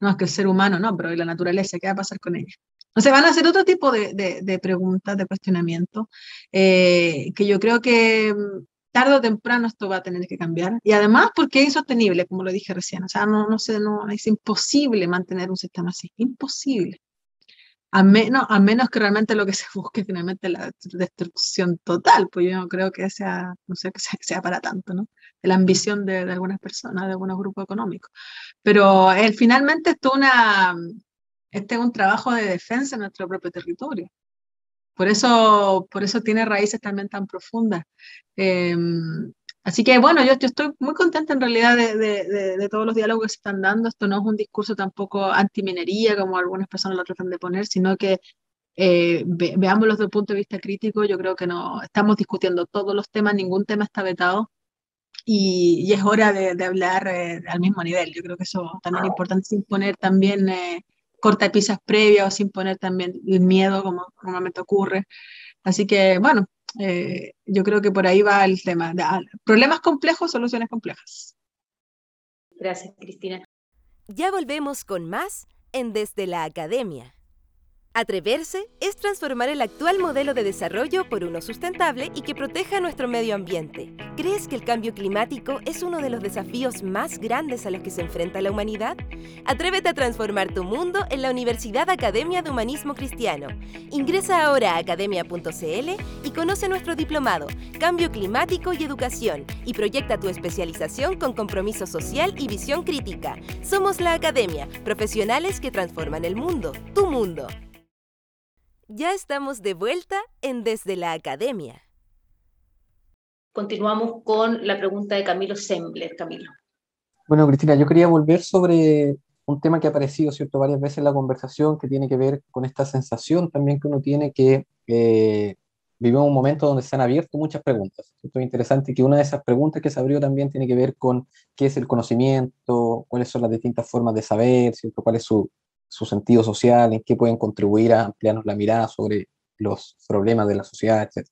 No, es que el ser humano no, pero ¿y la naturaleza? ¿Qué va a pasar con ella? O sea, van a hacer otro tipo de, de, preguntas, de cuestionamiento, eh, que yo creo que tarde o temprano esto va a tener que cambiar. Y además porque es insostenible, como lo dije recién. O sea, no, no, sé, no, es imposible mantener un sistema así. Imposible. A, menos, a menos que realmente lo que se busque finalmente la destrucción total, pues yo no creo que sea, no sé, que sea, para tanto, ¿no? La ambición de, de, algunas personas, de algunos grupos económicos. Pero eh, finalmente esto, una, este es un trabajo de defensa en nuestro propio territorio. Por eso, por eso tiene raíces también tan profundas. Em, así que bueno, yo, estoy muy contenta en realidad de, todos los diálogos que se están dando. Esto no es un discurso tampoco antiminería, como algunas personas lo tratan de poner, sino que eh, veámoslo desde el punto de vista crítico. Yo creo que no estamos discutiendo todos los temas, ningún tema está vetado. Y, es hora de, hablar eh, al mismo nivel. Yo creo que eso también es importante, sin poner también eh, cortapisas previas o sin poner también el miedo como normalmente ocurre. Así que, bueno, eh, yo creo que por ahí va el tema. Ah, problemas complejos, soluciones complejas. Gracias, Cristina. Ya volvemos con más en Desde la Academia. Atreverse es transformar el actual modelo de desarrollo por uno sustentable y que proteja nuestro medio ambiente. ¿Crees que el cambio climático es uno de los desafíos más grandes a los que se enfrenta la humanidad? Atrévete a transformar tu mundo en la Universidad Academia de Humanismo Cristiano. Ingresa ahora a academia.cl y conoce nuestro diplomado, Cambio Climático y Educación, y proyecta tu especialización con compromiso social y visión crítica. Somos la Academia, profesionales que transforman el mundo, tu mundo. Ya estamos de vuelta en Desde la Academia. Continuamos con la pregunta de Camilo Sembler. Camilo. Bueno, Cristina, yo quería volver sobre un tema que ha aparecido ¿cierto? varias veces en la conversación, que tiene que ver con esta sensación también que uno tiene que eh, vivimos un momento donde se han abierto muchas preguntas. Esto es interesante que una de esas preguntas que se abrió también tiene que ver con qué es el conocimiento, cuáles son las distintas formas de saber, ¿cierto? cuál es su, su sentido social, en qué pueden contribuir a ampliarnos la mirada sobre los problemas de la sociedad, etc.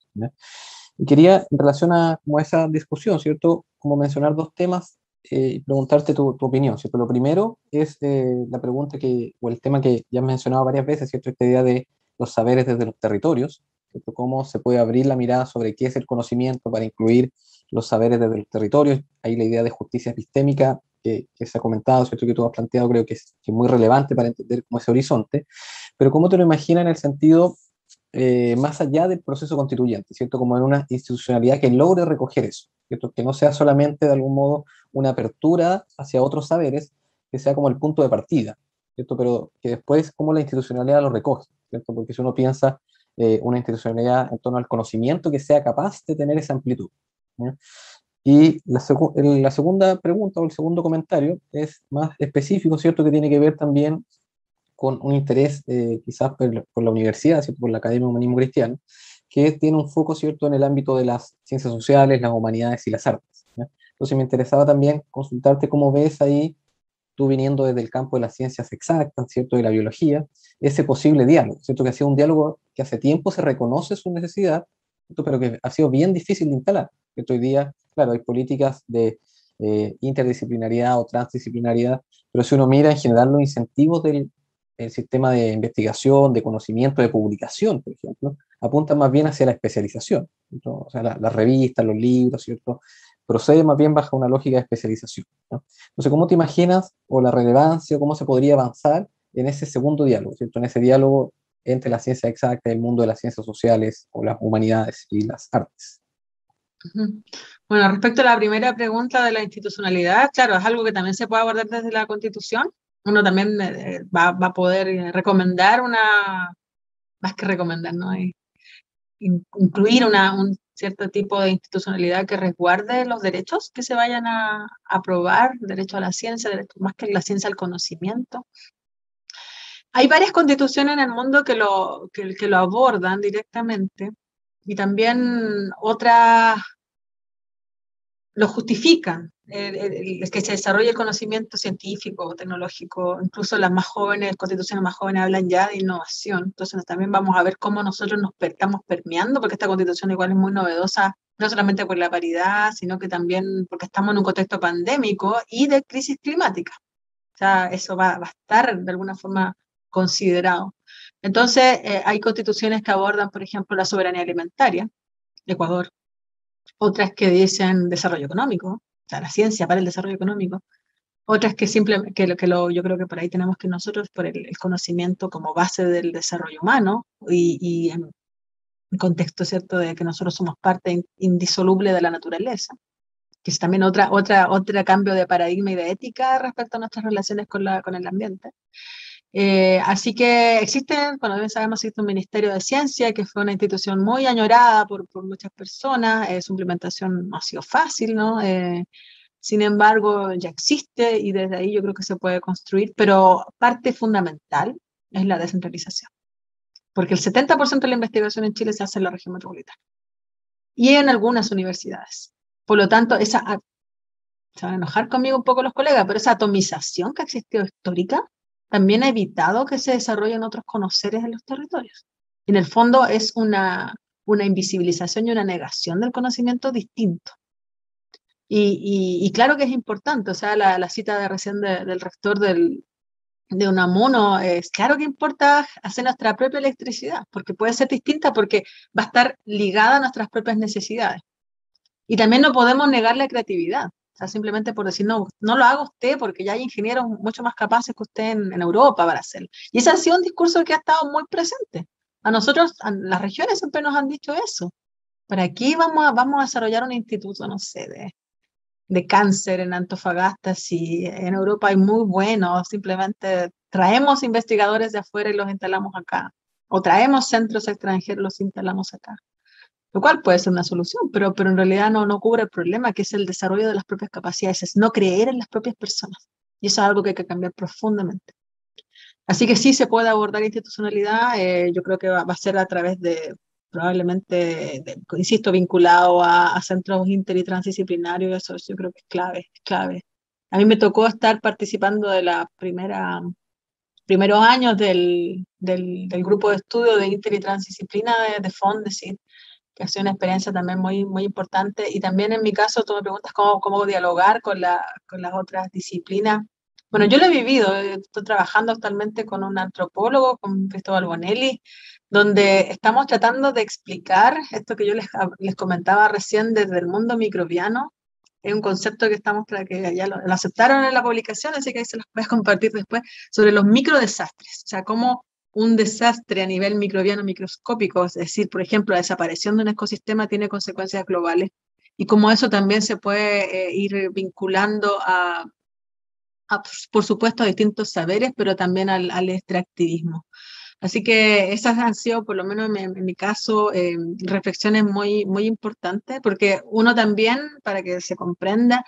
Y quería, en relación a como esa discusión, ¿cierto? Como mencionar dos temas eh, y preguntarte tu, tu, opinión, ¿cierto? Lo primero es eh, la pregunta que, o el tema que ya has mencionado varias veces, ¿cierto? Esta idea de los saberes desde los territorios, ¿cierto? Cómo se puede abrir la mirada sobre qué es el conocimiento para incluir los saberes desde los territorios. Ahí la idea de justicia epistémica que, se ha comentado, ¿cierto? que tú has planteado, creo que es, muy relevante para entender cómo ese horizonte, pero cómo te lo imaginas en el sentido eh, más allá del proceso constituyente, ¿cierto? Como en una institucionalidad que logre recoger eso, ¿cierto? Que no sea solamente de algún modo una apertura hacia otros saberes, que sea como el punto de partida, ¿cierto? Pero que después como la institucionalidad lo recoge, ¿cierto? Porque si uno piensa eh, una institucionalidad en torno al conocimiento que sea capaz de tener esa amplitud. Y la, la, segunda pregunta o el segundo comentario es más específico, ¿cierto? Que tiene que ver también con un interés eh, quizás por, la universidad, ¿cierto? por la Academia de Humanismo Cristiano, que tiene un foco cierto en el ámbito de las ciencias sociales, las humanidades y las artes. Entonces me interesaba también consultarte cómo ves ahí, tú viniendo desde el campo de las ciencias exactas, ¿cierto? de la biología, ese posible diálogo, ¿cierto? que ha sido un diálogo que hace tiempo se reconoce su necesidad, pero que ha sido bien difícil de instalar. Que hoy día, claro, hay políticas de eh, interdisciplinariedad o transdisciplinariedad, pero si uno mira en general los incentivos del sistema de investigación, de conocimiento, de publicación, por ejemplo, apuntan más bien hacia la especialización. O sea, las revistas, los libros, ¿cierto? Procede más bien bajo una lógica de especialización. ¿no? Entonces, ¿cómo te imaginas o la relevancia cómo se podría avanzar en ese segundo diálogo, ¿cierto? En ese diálogo entre la ciencia exacta, el mundo de las ciencias sociales o las humanidades y las artes. Bueno, respecto a la primera pregunta de la institucionalidad, claro, es algo que también se puede abordar desde la Constitución. Uno también eh, va, va, a poder eh, recomendar una, más que recomendar, ¿no? incluir una, un cierto tipo de institucionalidad que resguarde los derechos que se vayan a aprobar, derecho a la ciencia, derecho, más que la ciencia al conocimiento. Hay varias constituciones en el mundo que lo, que, que lo abordan directamente y también otras lo justifican, el, que se desarrolle el conocimiento científico, tecnológico, incluso las más jóvenes, constituciones más jóvenes hablan ya de innovación, entonces también vamos a ver cómo nosotros nos estamos permeando, porque esta constitución igual es muy novedosa, no solamente por la paridad, sino que también porque estamos en un contexto pandémico y de crisis climática. O sea, eso va, va a estar de alguna forma considerado. Entonces, eh, hay constituciones que abordan, por ejemplo, la soberanía alimentaria, Ecuador, otras que dicen desarrollo económico, o sea, la ciencia para el desarrollo económico, otras que simplemente, que, lo, que yo creo que por ahí tenemos que nosotros, por el, conocimiento como base del desarrollo humano y, en contexto, ¿cierto?, de que nosotros somos parte indisoluble de la naturaleza, que es también otra, otra, otro cambio de paradigma y de ética respecto a nuestras relaciones con, la, con el ambiente. Eh, así que existen, bueno, bien sabemos, existe un Ministerio de Ciencia, que fue una institución muy añorada por, por muchas personas, eh, su implementación no ha sido fácil, ¿no? Eh, sin embargo, ya existe y desde ahí yo creo que se puede construir, pero parte fundamental es la descentralización, porque el 70% de la investigación en Chile se hace en la región metropolitana y en algunas universidades. Por lo tanto, esa, se van a enojar conmigo un poco los colegas, pero esa atomización que ha existido histórica también ha evitado que se desarrollen otros conoceres en los territorios. En el fondo es una, una invisibilización y una negación del conocimiento distinto. Y, claro que es importante, o sea, la, cita de recién del rector del, de Unamuno, es claro que importa hacer nuestra propia electricidad, porque puede ser distinta porque va a estar ligada a nuestras propias necesidades. Y también no podemos negar la creatividad. O sea, simplemente por decir, no, no lo haga usted porque ya hay ingenieros mucho más capaces que usted en, Europa para hacerlo. Y ese ha sido un discurso que ha estado muy presente. A nosotros, las regiones siempre nos han dicho eso. Por aquí vamos a, vamos a desarrollar un instituto, no sé, de, de cáncer en Antofagasta, si en Europa hay muy buenos, simplemente traemos investigadores de afuera y los instalamos acá. O traemos centros extranjeros y los instalamos acá lo cual puede ser una solución, pero, pero en realidad no, no cubre el problema, que es el desarrollo de las propias capacidades, es no creer en las propias personas. Y eso es algo que hay que cambiar profundamente. Así que sí se puede abordar institucionalidad, eh, yo creo que va, a ser a través de, probablemente, insisto, vinculado a, centros inter y transdisciplinarios, eso yo creo que es clave, es clave. A mí me tocó estar participando de la primera primeros años del, del, del grupo de estudio de inter y transdisciplina de, de FONDESIT, que ha sido una experiencia también muy, muy importante. Y también en mi caso, tú me preguntas cómo, cómo dialogar con, la, con las otras disciplinas. Bueno, yo lo he vivido, estoy trabajando actualmente con un antropólogo, con Cristóbal Bonelli, donde estamos tratando de explicar esto que yo les, les comentaba recién desde el mundo microbiano. Es un concepto que estamos que ya lo, lo, aceptaron en la publicación, así que ahí se los voy a compartir después, sobre los microdesastres, o sea, cómo un desastre a nivel microbiano microscópico, es decir, por ejemplo, la desaparición de un ecosistema tiene consecuencias globales y como eso también se puede eh, ir vinculando a, por supuesto, a distintos saberes, pero también al, extractivismo. Así que esas han sido, por lo menos en, mi caso, eh, reflexiones muy, muy importantes, porque uno también, para que se comprenda,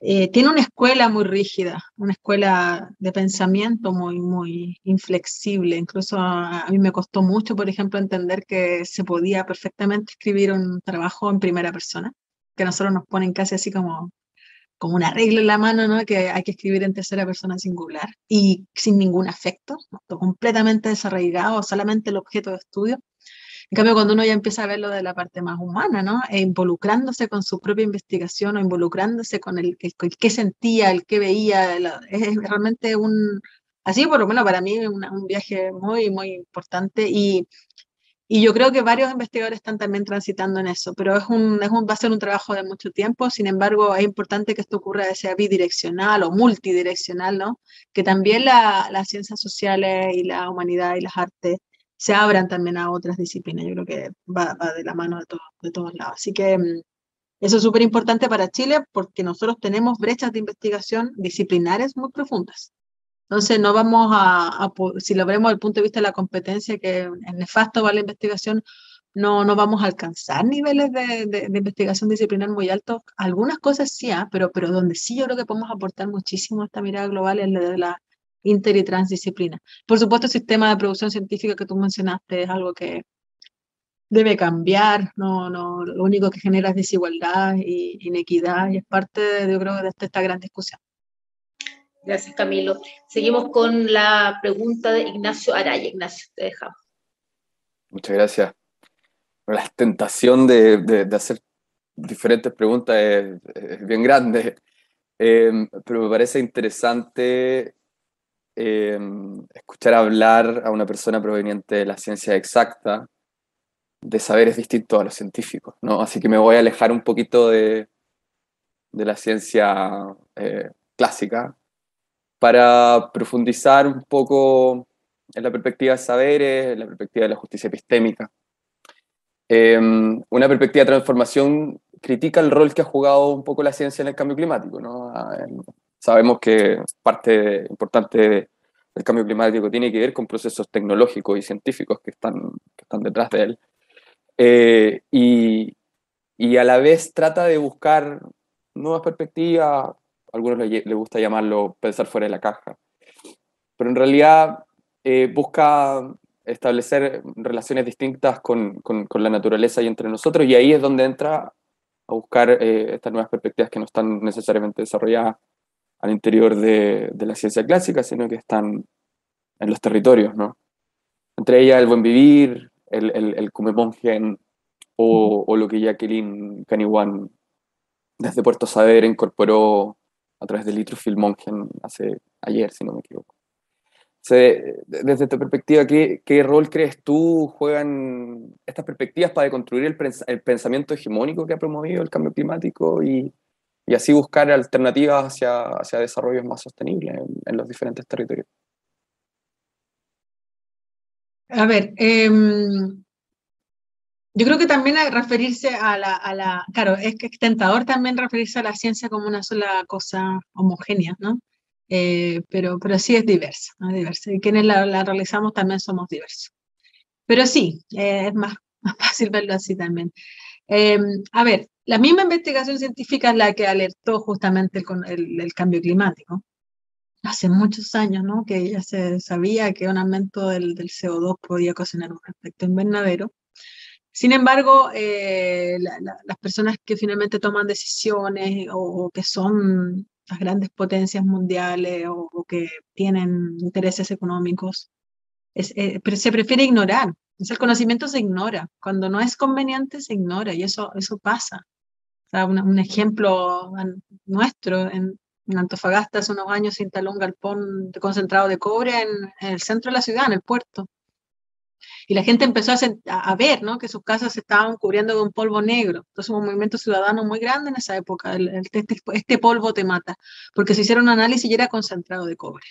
eh, tiene una escuela muy rígida, una escuela de pensamiento muy, muy inflexible. Incluso a, mí me costó mucho, por ejemplo, entender que se podía perfectamente escribir un trabajo en primera persona, que nosotros nos ponen casi así como, como una regla en la mano, ¿no? que hay que escribir en tercera persona singular y sin ningún afecto, completamente desarraigado, solamente el objeto de estudio. En cambio, cuando uno ya empieza a verlo de la parte más humana, ¿no? E involucrándose con su propia investigación o involucrándose con el, el, qué sentía, el qué veía, es realmente un, así por lo menos para mí, un, un viaje muy, muy importante y, y yo creo que varios investigadores están también transitando en eso, pero es un, es un, va a ser un trabajo de mucho tiempo, sin embargo es importante que esto ocurra, sea bidireccional o multidireccional, ¿no? Que también la, las ciencias sociales y la humanidad y las artes se abran también a otras disciplinas. Yo creo que va, de la mano de, de todos lados. Así que mm, eso es súper importante para Chile porque nosotros tenemos brechas de investigación disciplinares muy profundas. Entonces, no vamos a, si lo vemos desde el punto de vista de la competencia, que es nefasto para la investigación, no, no vamos a alcanzar niveles de, de, investigación disciplinar muy altos. Algunas cosas sí, ¿ah? pero, pero donde sí yo creo que podemos aportar muchísimo a esta mirada global es la de la inter y transdisciplina. Por supuesto, el sistema de producción científica que tú mencionaste es algo que debe cambiar, no, no, lo único que genera es desigualdad e inequidad y es parte, de, yo creo, de esta gran discusión. Gracias, Camilo. Seguimos con la pregunta de Ignacio Araya. Ignacio, te dejamos. Muchas gracias. La tentación de, de, hacer diferentes preguntas es, bien grande, eh, pero me parece interesante eh, escuchar hablar a una persona proveniente de la ciencia exacta de saberes distintos a los científicos, ¿no? Así que me voy a alejar un poquito de, de la ciencia eh, clásica para profundizar un poco en la perspectiva de saberes, en la perspectiva de la justicia epistémica. Eh, una perspectiva de transformación critica el rol que ha jugado un poco la ciencia en el cambio climático. ¿no? Sabemos que parte importante del cambio climático tiene que ver con procesos tecnológicos y científicos que están, que están detrás de él. Eh, y, y, a la vez trata de buscar nuevas perspectivas, a algunos les, gusta llamarlo pensar fuera de la caja, pero en realidad eh, busca establecer relaciones distintas con, con, con, la naturaleza y entre nosotros, y ahí es donde entra a buscar eh, estas nuevas perspectivas que no están necesariamente desarrolladas al interior de, de, la ciencia clásica, sino que están en los territorios, ¿no? Entre ellas el buen vivir, el, el, el o, lo que Jacqueline Caniwan desde Puerto Saber incorporó a través del Litrophil Mongen hace ayer, si no me equivoco. desde tu perspectiva, ¿qué, ¿qué, rol crees tú juegan estas perspectivas para construir el, el, pensamiento hegemónico que ha promovido el cambio climático y, y así buscar alternativas hacia, hacia desarrollos más sostenibles en, los diferentes territorios. A ver, em, yo creo que también referirse a la, a la, claro, es que es tentador también referirse a la ciencia como una sola cosa homogénea, ¿no? Eh, pero, pero sí es diversa, ¿no? diversa. Y quienes la, la, realizamos también somos diversos. Pero sí, eh, es más, más fácil verlo así también. Eh, a ver, la misma investigación científica es la que alertó justamente el, el, cambio climático. Hace muchos años, ¿no? Que ya se sabía que un aumento del, del CO2 podía ocasionar un efecto invernadero. Sin embargo, eh, la, la, las personas que finalmente toman decisiones o, que son las grandes potencias mundiales o, o que tienen intereses económicos, es, eh, se prefiere ignorar. El conocimiento se ignora. Cuando no es conveniente, se ignora y eso, eso pasa. O sea, un, un, ejemplo nuestro, en, en, Antofagasta hace unos años se instaló un galpón de concentrado de cobre en, en, el centro de la ciudad, en el puerto. Y la gente empezó a, a, ver ¿no? que sus casas se estaban cubriendo de un polvo negro. Entonces hubo un movimiento ciudadano muy grande en esa época. El, el, este, este, polvo te mata, porque se hicieron un análisis y era concentrado de cobre,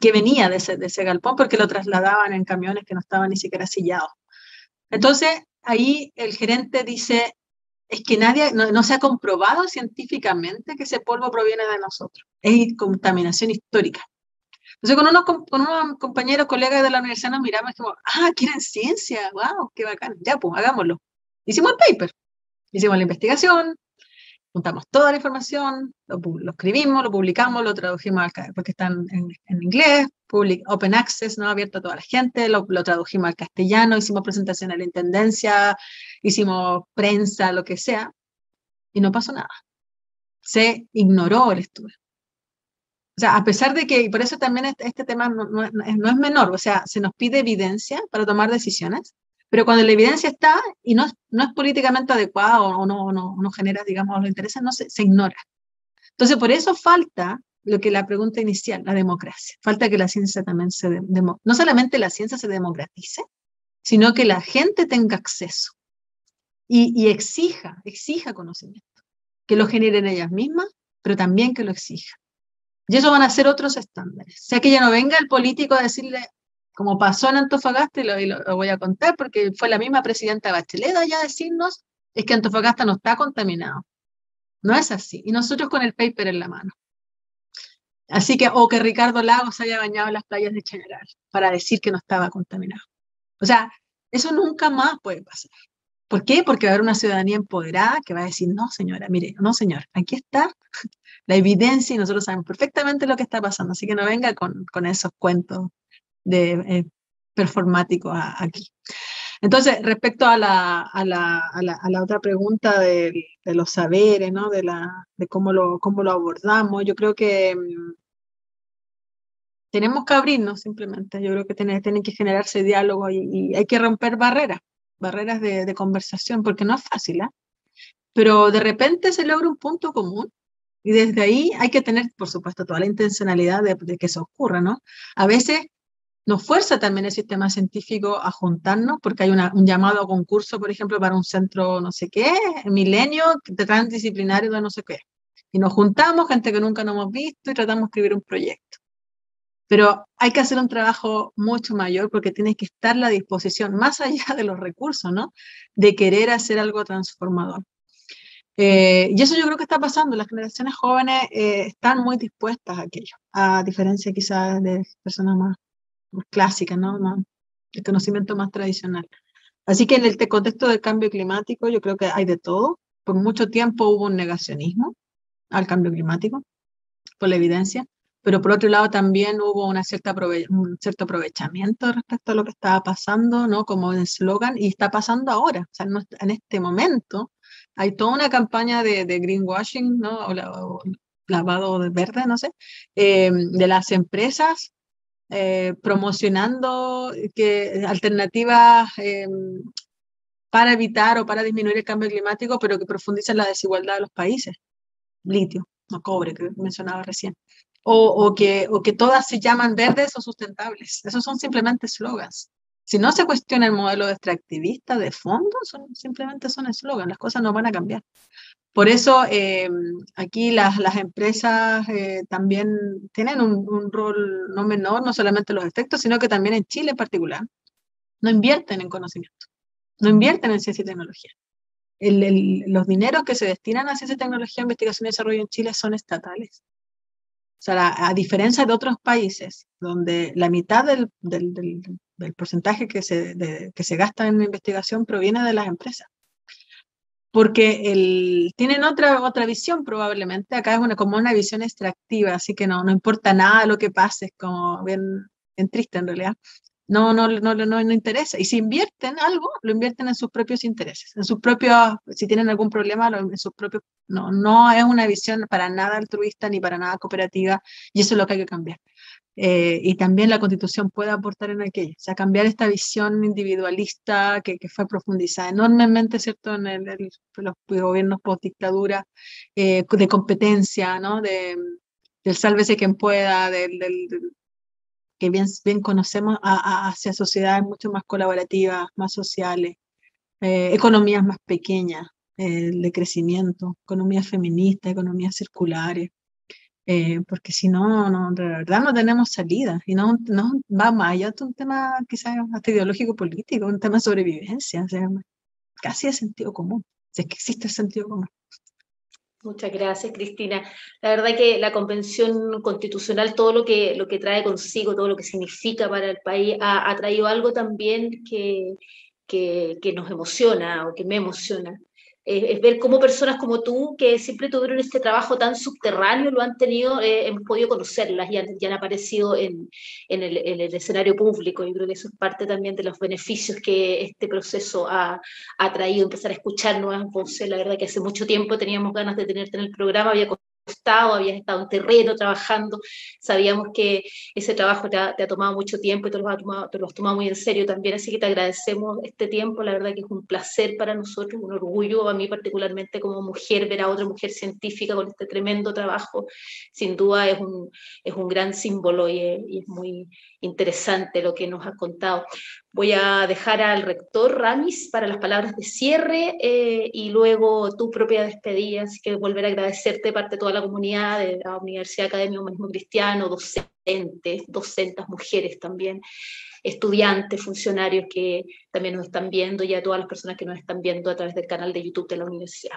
que venía de ese, de ese galpón porque lo trasladaban en camiones que no estaban ni siquiera sillados. Entonces ahí el gerente dice, es que nadie, no, no, se ha comprobado científicamente que ese polvo proviene de nosotros. Es contaminación histórica. Entonces, con unos, con unos compañeros, colegas de la universidad nos miramos y dijimos, ah, quieren ciencia, wow, qué bacán, ya, pues, hagámoslo. Hicimos el paper, hicimos la investigación, juntamos toda la información, lo, escribimos, lo publicamos, lo tradujimos al, porque están en, en inglés, public, open access, ¿no? abierto a toda la gente, lo, lo, tradujimos al castellano, hicimos presentación a la intendencia, hicimos prensa, lo que sea, y no pasó nada. Se ignoró el estudio. O sea, a pesar de que, y por eso también este, este tema no, no, no, es menor, o sea, se nos pide evidencia para tomar decisiones, pero cuando la evidencia está y no, no es políticamente adecuada o no, no, no genera, digamos, los intereses, no se, se ignora. Entonces, por eso falta lo que la pregunta inicial, la democracia. Falta que la ciencia también se, no solamente la ciencia se democratice, sino que la gente tenga acceso y, y, exija, exija conocimiento, que lo generen ellas mismas, pero también que lo exija. Y eso van a ser otros estándares. O sea, que ya no venga el político a decirle, como pasó en Antofagasta, y lo, voy a contar porque fue la misma presidenta Bachelet allá a decirnos, es que Antofagasta no está contaminado. No es así. Y nosotros con el paper en la mano. Así que, o que Ricardo Lagos haya bañado en las playas de General para decir que no estaba contaminado. O sea, eso nunca más puede pasar. ¿Por qué? Porque va a haber una ciudadanía empoderada que va a decir, no, señora, mire, no, señor, aquí está la evidencia y nosotros sabemos perfectamente lo que está pasando. Así que no venga con esos cuentos de eh, aquí. Entonces, respecto a la, a la, a la, a la otra pregunta de, de, los saberes, ¿no? de, la, de cómo, lo, cómo lo abordamos, yo creo que mm, tenemos que abrirnos simplemente. Yo creo que tiene, tiene que generarse diálogo y, y, hay que romper barreras, barreras de, de conversación, porque no es fácil, ¿eh? pero de repente se logra un punto común y desde ahí hay que tener, por supuesto, toda la intencionalidad de, de que eso ocurra, ¿no? A veces nos fuerza también el sistema científico a juntarnos, porque hay una, un llamado a concurso, por ejemplo, para un centro no sé qué, milenio, transdisciplinario de no sé qué. Y nos juntamos, gente que nunca nos hemos visto, y tratamos de escribir un proyecto. Pero hay que hacer un trabajo mucho mayor porque tiene que estar la disposición, más allá de los recursos, ¿no? De querer hacer algo transformador. Eh, y eso yo creo que está pasando. Las generaciones jóvenes eh, están muy dispuestas a aquello, a diferencia quizás de personas más clásica, ¿no? el conocimiento más tradicional. Así que en el contexto del cambio climático yo creo que hay de todo. Por mucho tiempo hubo un negacionismo al cambio climático, por la evidencia, pero por otro lado también hubo una cierta un cierto aprovechamiento respecto a lo que estaba pasando, ¿no? Como eslogan, y está pasando ahora, o sea, en este momento hay toda una campaña de, greenwashing, ¿no? O, o, lavado de verde, no sé, eh, de las empresas eh, promocionando que, alternativas eh, para evitar o para disminuir el cambio climático, pero que profundizan la desigualdad de los países. Litio, no cobre, que mencionaba recién. O, que, o que todas se llaman verdes o sustentables. Esos son simplemente eslogans. Si no se cuestiona el modelo extractivista de fondo, simplemente son eslogans, las cosas no van a cambiar. Por eso eh, aquí las, las empresas eh, también tienen un, un, rol no menor, no solamente los efectos, sino que también en Chile en particular, no invierten en conocimiento, no invierten en ciencia y tecnología. El, el, los dineros que se destinan a ciencia y tecnología, investigación y desarrollo en Chile son estatales. O sea, a diferencia de otros países, donde la mitad del, del, del, del porcentaje que se, de, que se gasta en investigación proviene de las empresas porque el, tienen otra, otra visión probablemente. Acá es una, como una visión extractiva, así que no, no importa nada lo que pase, es como bien, bien triste en realidad. No, no, no, no, no interesa. Y si invierten algo, lo invierten en sus propios intereses, en sus propios, si tienen algún problema, en sus propios, no, no es una visión para nada altruista ni para nada cooperativa, y eso es lo que hay que cambiar. Eh, y también la constitución puede aportar en aquello, o sea, cambiar esta visión individualista que, que fue profundizada enormemente, ¿cierto?, en, el, los gobiernos post-dictadura, eh, de competencia, ¿no?, de, del sálvese quien pueda, del, del que bien, bien conocemos a, a, hacia sociedades mucho más colaborativas, más sociales, eh, economías más pequeñas, eh, de crecimiento, economías feministas, economías circulares, eh, porque si no, no, de verdad no tenemos salida. Y no, no va más allá de un tema quizás hasta ideológico político, un tema de sobrevivencia, o sea, casi de sentido común, si es que existe el sentido común. Muchas gracias, Cristina. La verdad que la Convención Constitucional, todo lo que, lo que trae consigo, todo lo que significa para el país, ha, traído algo también que, que, que, nos emociona o que me emociona es ver cómo personas como tú, que siempre tuvieron este trabajo tan subterráneo, lo han tenido, eh, hemos podido conocerlas y han, han aparecido en, en, el, en, el, escenario público. Yo creo que eso es parte también de los beneficios que este proceso ha, ha traído, empezar a escuchar nuevas voces. La verdad que hace mucho tiempo teníamos ganas de tenerte en el programa, había habías estado en terreno trabajando, sabíamos que ese trabajo te ha, tomado mucho tiempo y te lo, has tomado, te lo has tomado muy en serio también, así que te agradecemos este tiempo, la verdad que es un placer para nosotros, un orgullo a mí particularmente como mujer, ver a otra mujer científica con este tremendo trabajo, sin duda es un, es un gran símbolo y es muy interesante lo que nos has contado. Voy a dejar al rector Ramis para las palabras de cierre eh, y luego tu propia despedida, así que volver a agradecerte parte de toda la comunidad de la Universidad Academia Humanismo Cristiano, docentes, docentes, mujeres también, estudiantes, funcionarios que también nos están viendo y a todas las personas que nos están viendo a través del canal de YouTube de la universidad.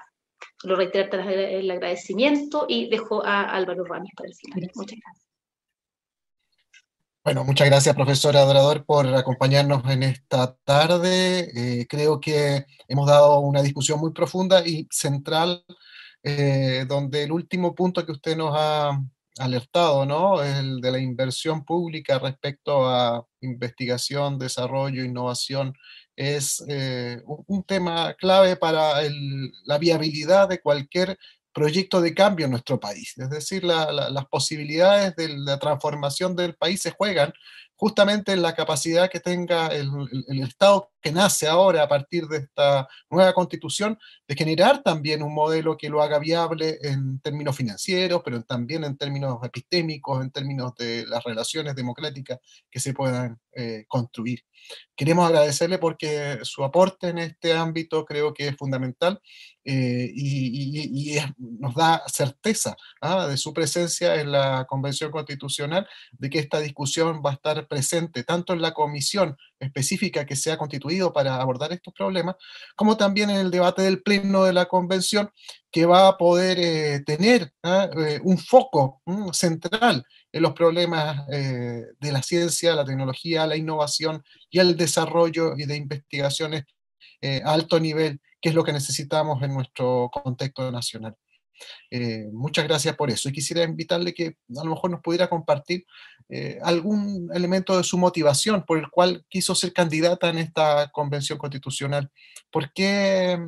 Lo reiterarte el agradecimiento y dejo a Álvaro Ramis para el final. Muchas gracias. Bueno, muchas gracias, profesora Adorador, por acompañarnos en esta tarde. Eh, creo que hemos dado una discusión muy profunda y central, eh, donde el último punto que usted nos ha alertado, ¿no? El de la inversión pública respecto a investigación, desarrollo, innovación, es eh, un, tema clave para la viabilidad de cualquier proyecto de cambio en nuestro país. Es decir, la, la, las posibilidades de la transformación del país se juegan justamente en la capacidad que tenga el, Estado que nace ahora a partir de esta nueva constitución, de generar también un modelo que lo haga viable en términos financieros, pero también en términos epistémicos, en términos de las relaciones democráticas que se puedan eh, construir. Queremos agradecerle porque su aporte en este ámbito creo que es fundamental eh, y, nos da certeza ¿ah? de su presencia en la Convención Constitucional, de que esta discusión va a estar presente tanto en la comisión específica que se ha constituido para abordar estos problemas, como también en el debate del pleno de la convención, que va a poder eh, tener ¿eh? un foco ¿eh? central en los problemas eh, de la ciencia, la tecnología, la innovación y el desarrollo y de investigaciones a alto nivel, que es lo que necesitamos en nuestro contexto nacional. Eh, muchas gracias por eso. Y quisiera invitarle que a lo mejor nos pudiera compartir eh, algún elemento de su motivación por el cual quiso ser candidata en esta convención constitucional. ¿Por qué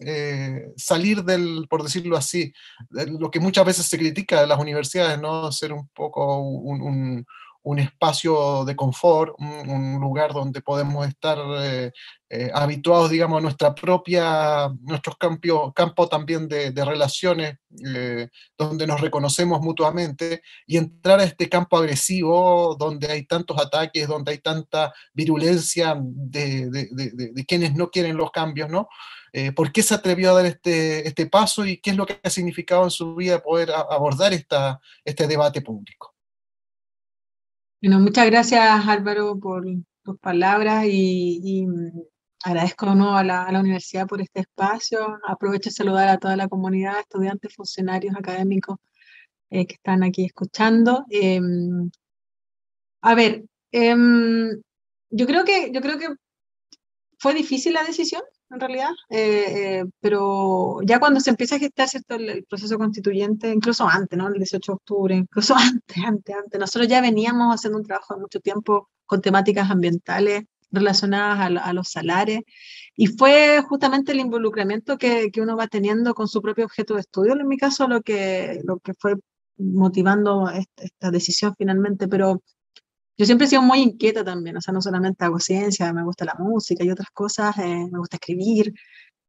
eh, salir del, por decirlo así, lo que muchas veces se critica de las universidades, ¿no? Ser un poco un un espacio de confort, un, lugar donde podemos estar eh, eh, habituados, digamos, a nuestra propia, nuestros campios, campo también de, relaciones, eh, donde nos reconocemos mutuamente, y entrar a este campo agresivo, donde hay tantos ataques, donde hay tanta virulencia de, quienes no quieren los cambios, ¿no? ¿Por qué se atrevió a dar este, este paso y qué es lo que ha significado en su vida poder abordar esta, este debate público? Bueno, muchas gracias Álvaro por tus palabras y, y agradezco de nuevo a la, universidad por este espacio. Aprovecho de saludar a toda la comunidad, estudiantes, funcionarios, académicos eh, que están aquí escuchando. Eh, a ver, eh, yo, creo que, yo creo que fue difícil la decisión, en realidad, eh, eh, pero ya cuando se empieza a gestar ¿cierto? El, el, proceso constituyente, incluso antes, ¿no? El 18 de octubre, incluso antes, antes, antes, nosotros ya veníamos haciendo un trabajo de mucho tiempo con temáticas ambientales relacionadas a, a los salares, y fue justamente el involucramiento que, que, uno va teniendo con su propio objeto de estudio, en mi caso, lo que, lo que fue motivando esta, esta decisión finalmente, pero yo siempre he sido muy inquieta también, o sea, no solamente hago ciencia, me gusta la música y otras cosas, eh, me gusta escribir,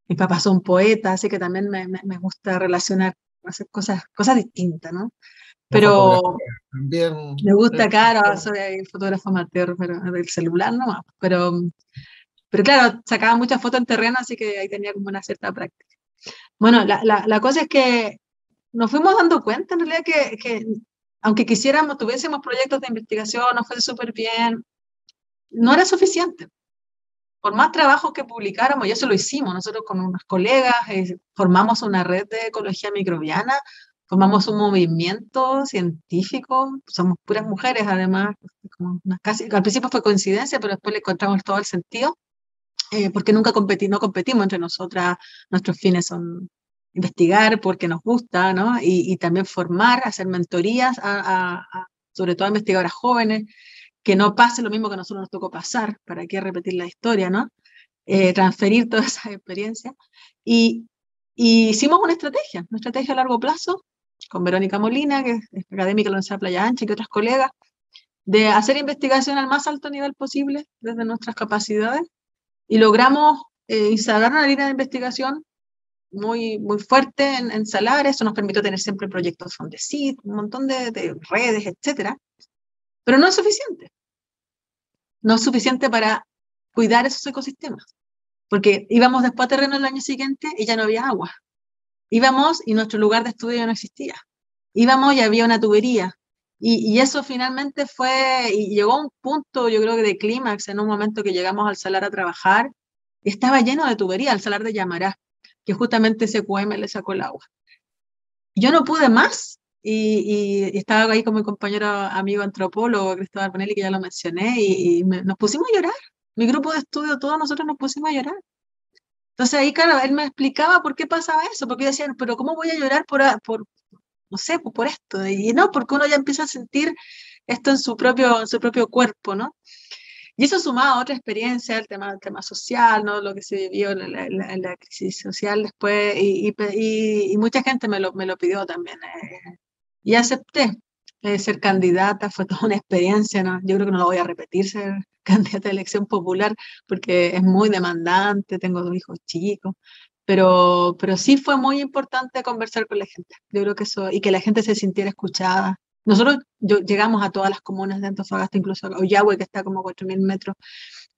mis papás son poetas, así que también me, me, me gusta relacionar, hacer cosas, cosas distintas, ¿no? Pero también, me gusta, claro, soy fotógrafo amateur, pero del celular nomás, pero, pero claro, sacaba muchas fotos en terreno, así que ahí tenía como una cierta práctica. Bueno, la, la, la cosa es que nos fuimos dando cuenta en realidad que, que aunque quisiéramos, tuviésemos proyectos de investigación, nos fuese súper bien, no era suficiente. Por más trabajo que publicáramos, y eso lo hicimos, nosotros con unos colegas eh, formamos una red de ecología microbiana, formamos un movimiento científico, somos puras mujeres además, al principio fue coincidencia, pero después le encontramos todo el sentido. eh, porque nunca competi no competimos entre nosotras, nuestros fines son investigar porque nos gusta, ¿no? Y, también formar, hacer mentorías, a, sobre todo a investigadoras jóvenes, que no pase lo mismo que a nosotros nos tocó pasar, para qué repetir la historia, ¿no? Eh, transferir toda esa experiencia. Y, hicimos una estrategia, una estrategia a largo plazo, con Verónica Molina, que es académica de la Universidad de Playa Ancha, y otras colegas, de hacer investigación al más alto nivel posible desde nuestras capacidades, y logramos eh, instalar una línea de investigación muy, muy fuerte en, en Salares, eso nos permitió tener siempre proyectos Fondesit, un montón de, de redes, etcétera, pero no es suficiente. No es suficiente para cuidar esos ecosistemas, porque íbamos después a terreno el año siguiente y ya no había agua. Íbamos y nuestro lugar de estudio ya no existía. Íbamos y había una tubería. Y, y eso finalmente fue, y llegó a un punto, yo creo que de clímax, en un momento que llegamos al salar a trabajar, y estaba lleno de tubería, el salar de Yamará que justamente ese QM le sacó el agua. Yo no pude más y, estaba ahí con mi compañero amigo antropólogo, Cristóbal Bonelli, que ya lo mencioné, y, nos pusimos a llorar. Mi grupo de estudio, todos nosotros nos pusimos a llorar. Entonces ahí, claro, él me explicaba por qué pasaba eso, porque yo decía, pero ¿cómo voy a llorar por, por no sé, por esto? Y no, porque uno ya empieza a sentir esto en su propio, en su propio cuerpo, ¿no? Y eso sumado a otra experiencia, el tema, el tema social, ¿no? lo que se vivió en la, crisis social después, y, y, y, mucha gente me lo, me lo pidió también. Eh, y acepté eh, ser candidata, fue toda una experiencia, ¿no? yo creo que no lo voy a repetir, ser candidata de elección popular, porque es muy demandante, tengo dos hijos chicos, pero, pero sí fue muy importante conversar con la gente. Yo creo que eso, y que la gente se sintiera escuchada, nosotros llegamos a todas las comunas de Antofagasta, incluso a Oyagüe, que está como a 4.000 metros.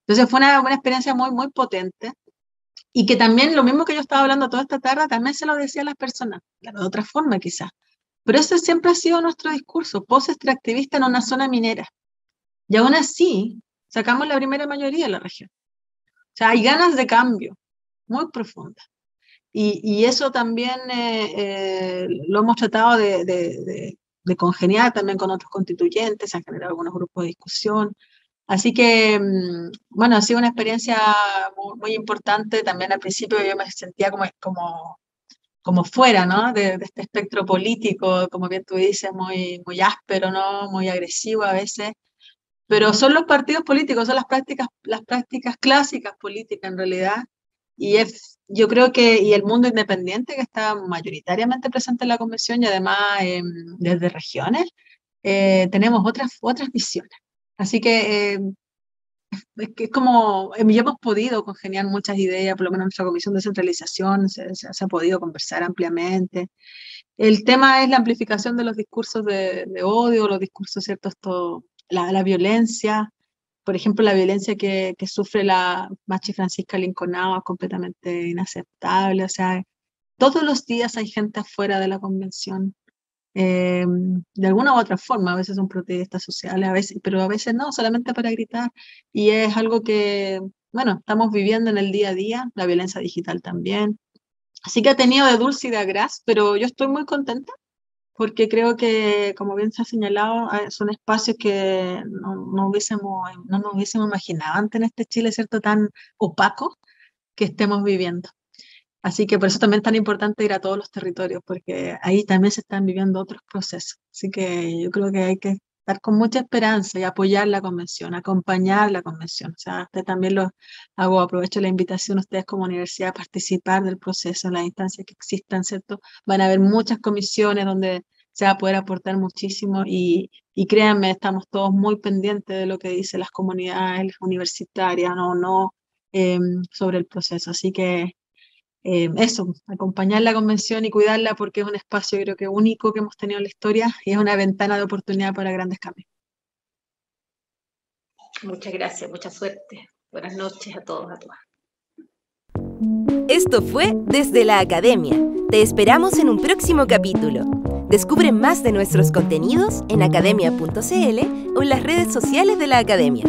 Entonces fue una, experiencia muy, muy potente. Y que también lo mismo que yo estaba hablando toda esta tarde, también se lo decía a las personas, de otra forma quizás. Pero ese siempre ha sido nuestro discurso, post-extractivista en una zona minera. Y aún así, sacamos la primera mayoría de la región. O sea, hay ganas de cambio muy profundas. Y, eso también eh, eh, lo hemos tratado de congeniar también con otros constituyentes, se han generado algunos grupos de discusión. Así que, mm, bueno, ha sido una experiencia muy, importante. También al principio yo me sentía como, como, como fuera, ¿no? De, este espectro político, como bien tú dices, muy, muy áspero, ¿no? Muy agresivo a veces. Pero son los partidos políticos, son las prácticas, las prácticas clásicas políticas en realidad. Y es yo creo que, y el mundo independiente que está mayoritariamente presente en la convención y además em, desde regiones, eh, tenemos otras, otras visiones. Así que em, es, es como, em, ya hemos podido congeniar muchas ideas, por lo menos en nuestra comisión de centralización se, ha podido conversar ampliamente. El tema es la amplificación de los discursos de, odio, los discursos, ¿cierto? Esto, la, la violencia, por ejemplo, la violencia que, que sufre la Machi Francisca Linconao es completamente inaceptable. O sea, todos los días hay gente afuera de la convención, eh, de alguna u otra forma. A veces son protestas sociales, a veces, pero a veces no, solamente para gritar. Y es algo que, bueno, estamos viviendo en el día a día, la violencia digital también. Así que ha tenido de dulce y de agraz, pero yo estoy muy contenta porque creo que, como bien se ha señalado, ah, son espacios que no, no, hubiésemos, no nos hubiésemos imaginado antes en este Chile, ¿cierto?, tan opaco que estemos viviendo. Así que por eso también es tan importante ir a todos los territorios, porque ahí también se están viviendo otros procesos. Así que yo creo que hay que estar con mucha esperanza y apoyar la convención, acompañar la convención. O sea, también lo hago, aprovecho la invitación a ustedes como universidad a participar del proceso, en las instancias que existan, ¿cierto? Van a haber muchas comisiones donde se va a poder aportar muchísimo y, y créanme, estamos todos muy pendientes de lo que dicen las comunidades universitarias o no, em, sobre el proceso. Así que em, eso, acompañar la convención y cuidarla porque es un espacio creo que único que hemos tenido en la historia y es una ventana de oportunidad para grandes cambios. Muchas gracias, mucha suerte. Buenas noches a todos, a todas. Esto fue Desde la Academia. Te esperamos en un próximo capítulo. Descubre más de nuestros contenidos en academia.cl o en las redes sociales de la Academia.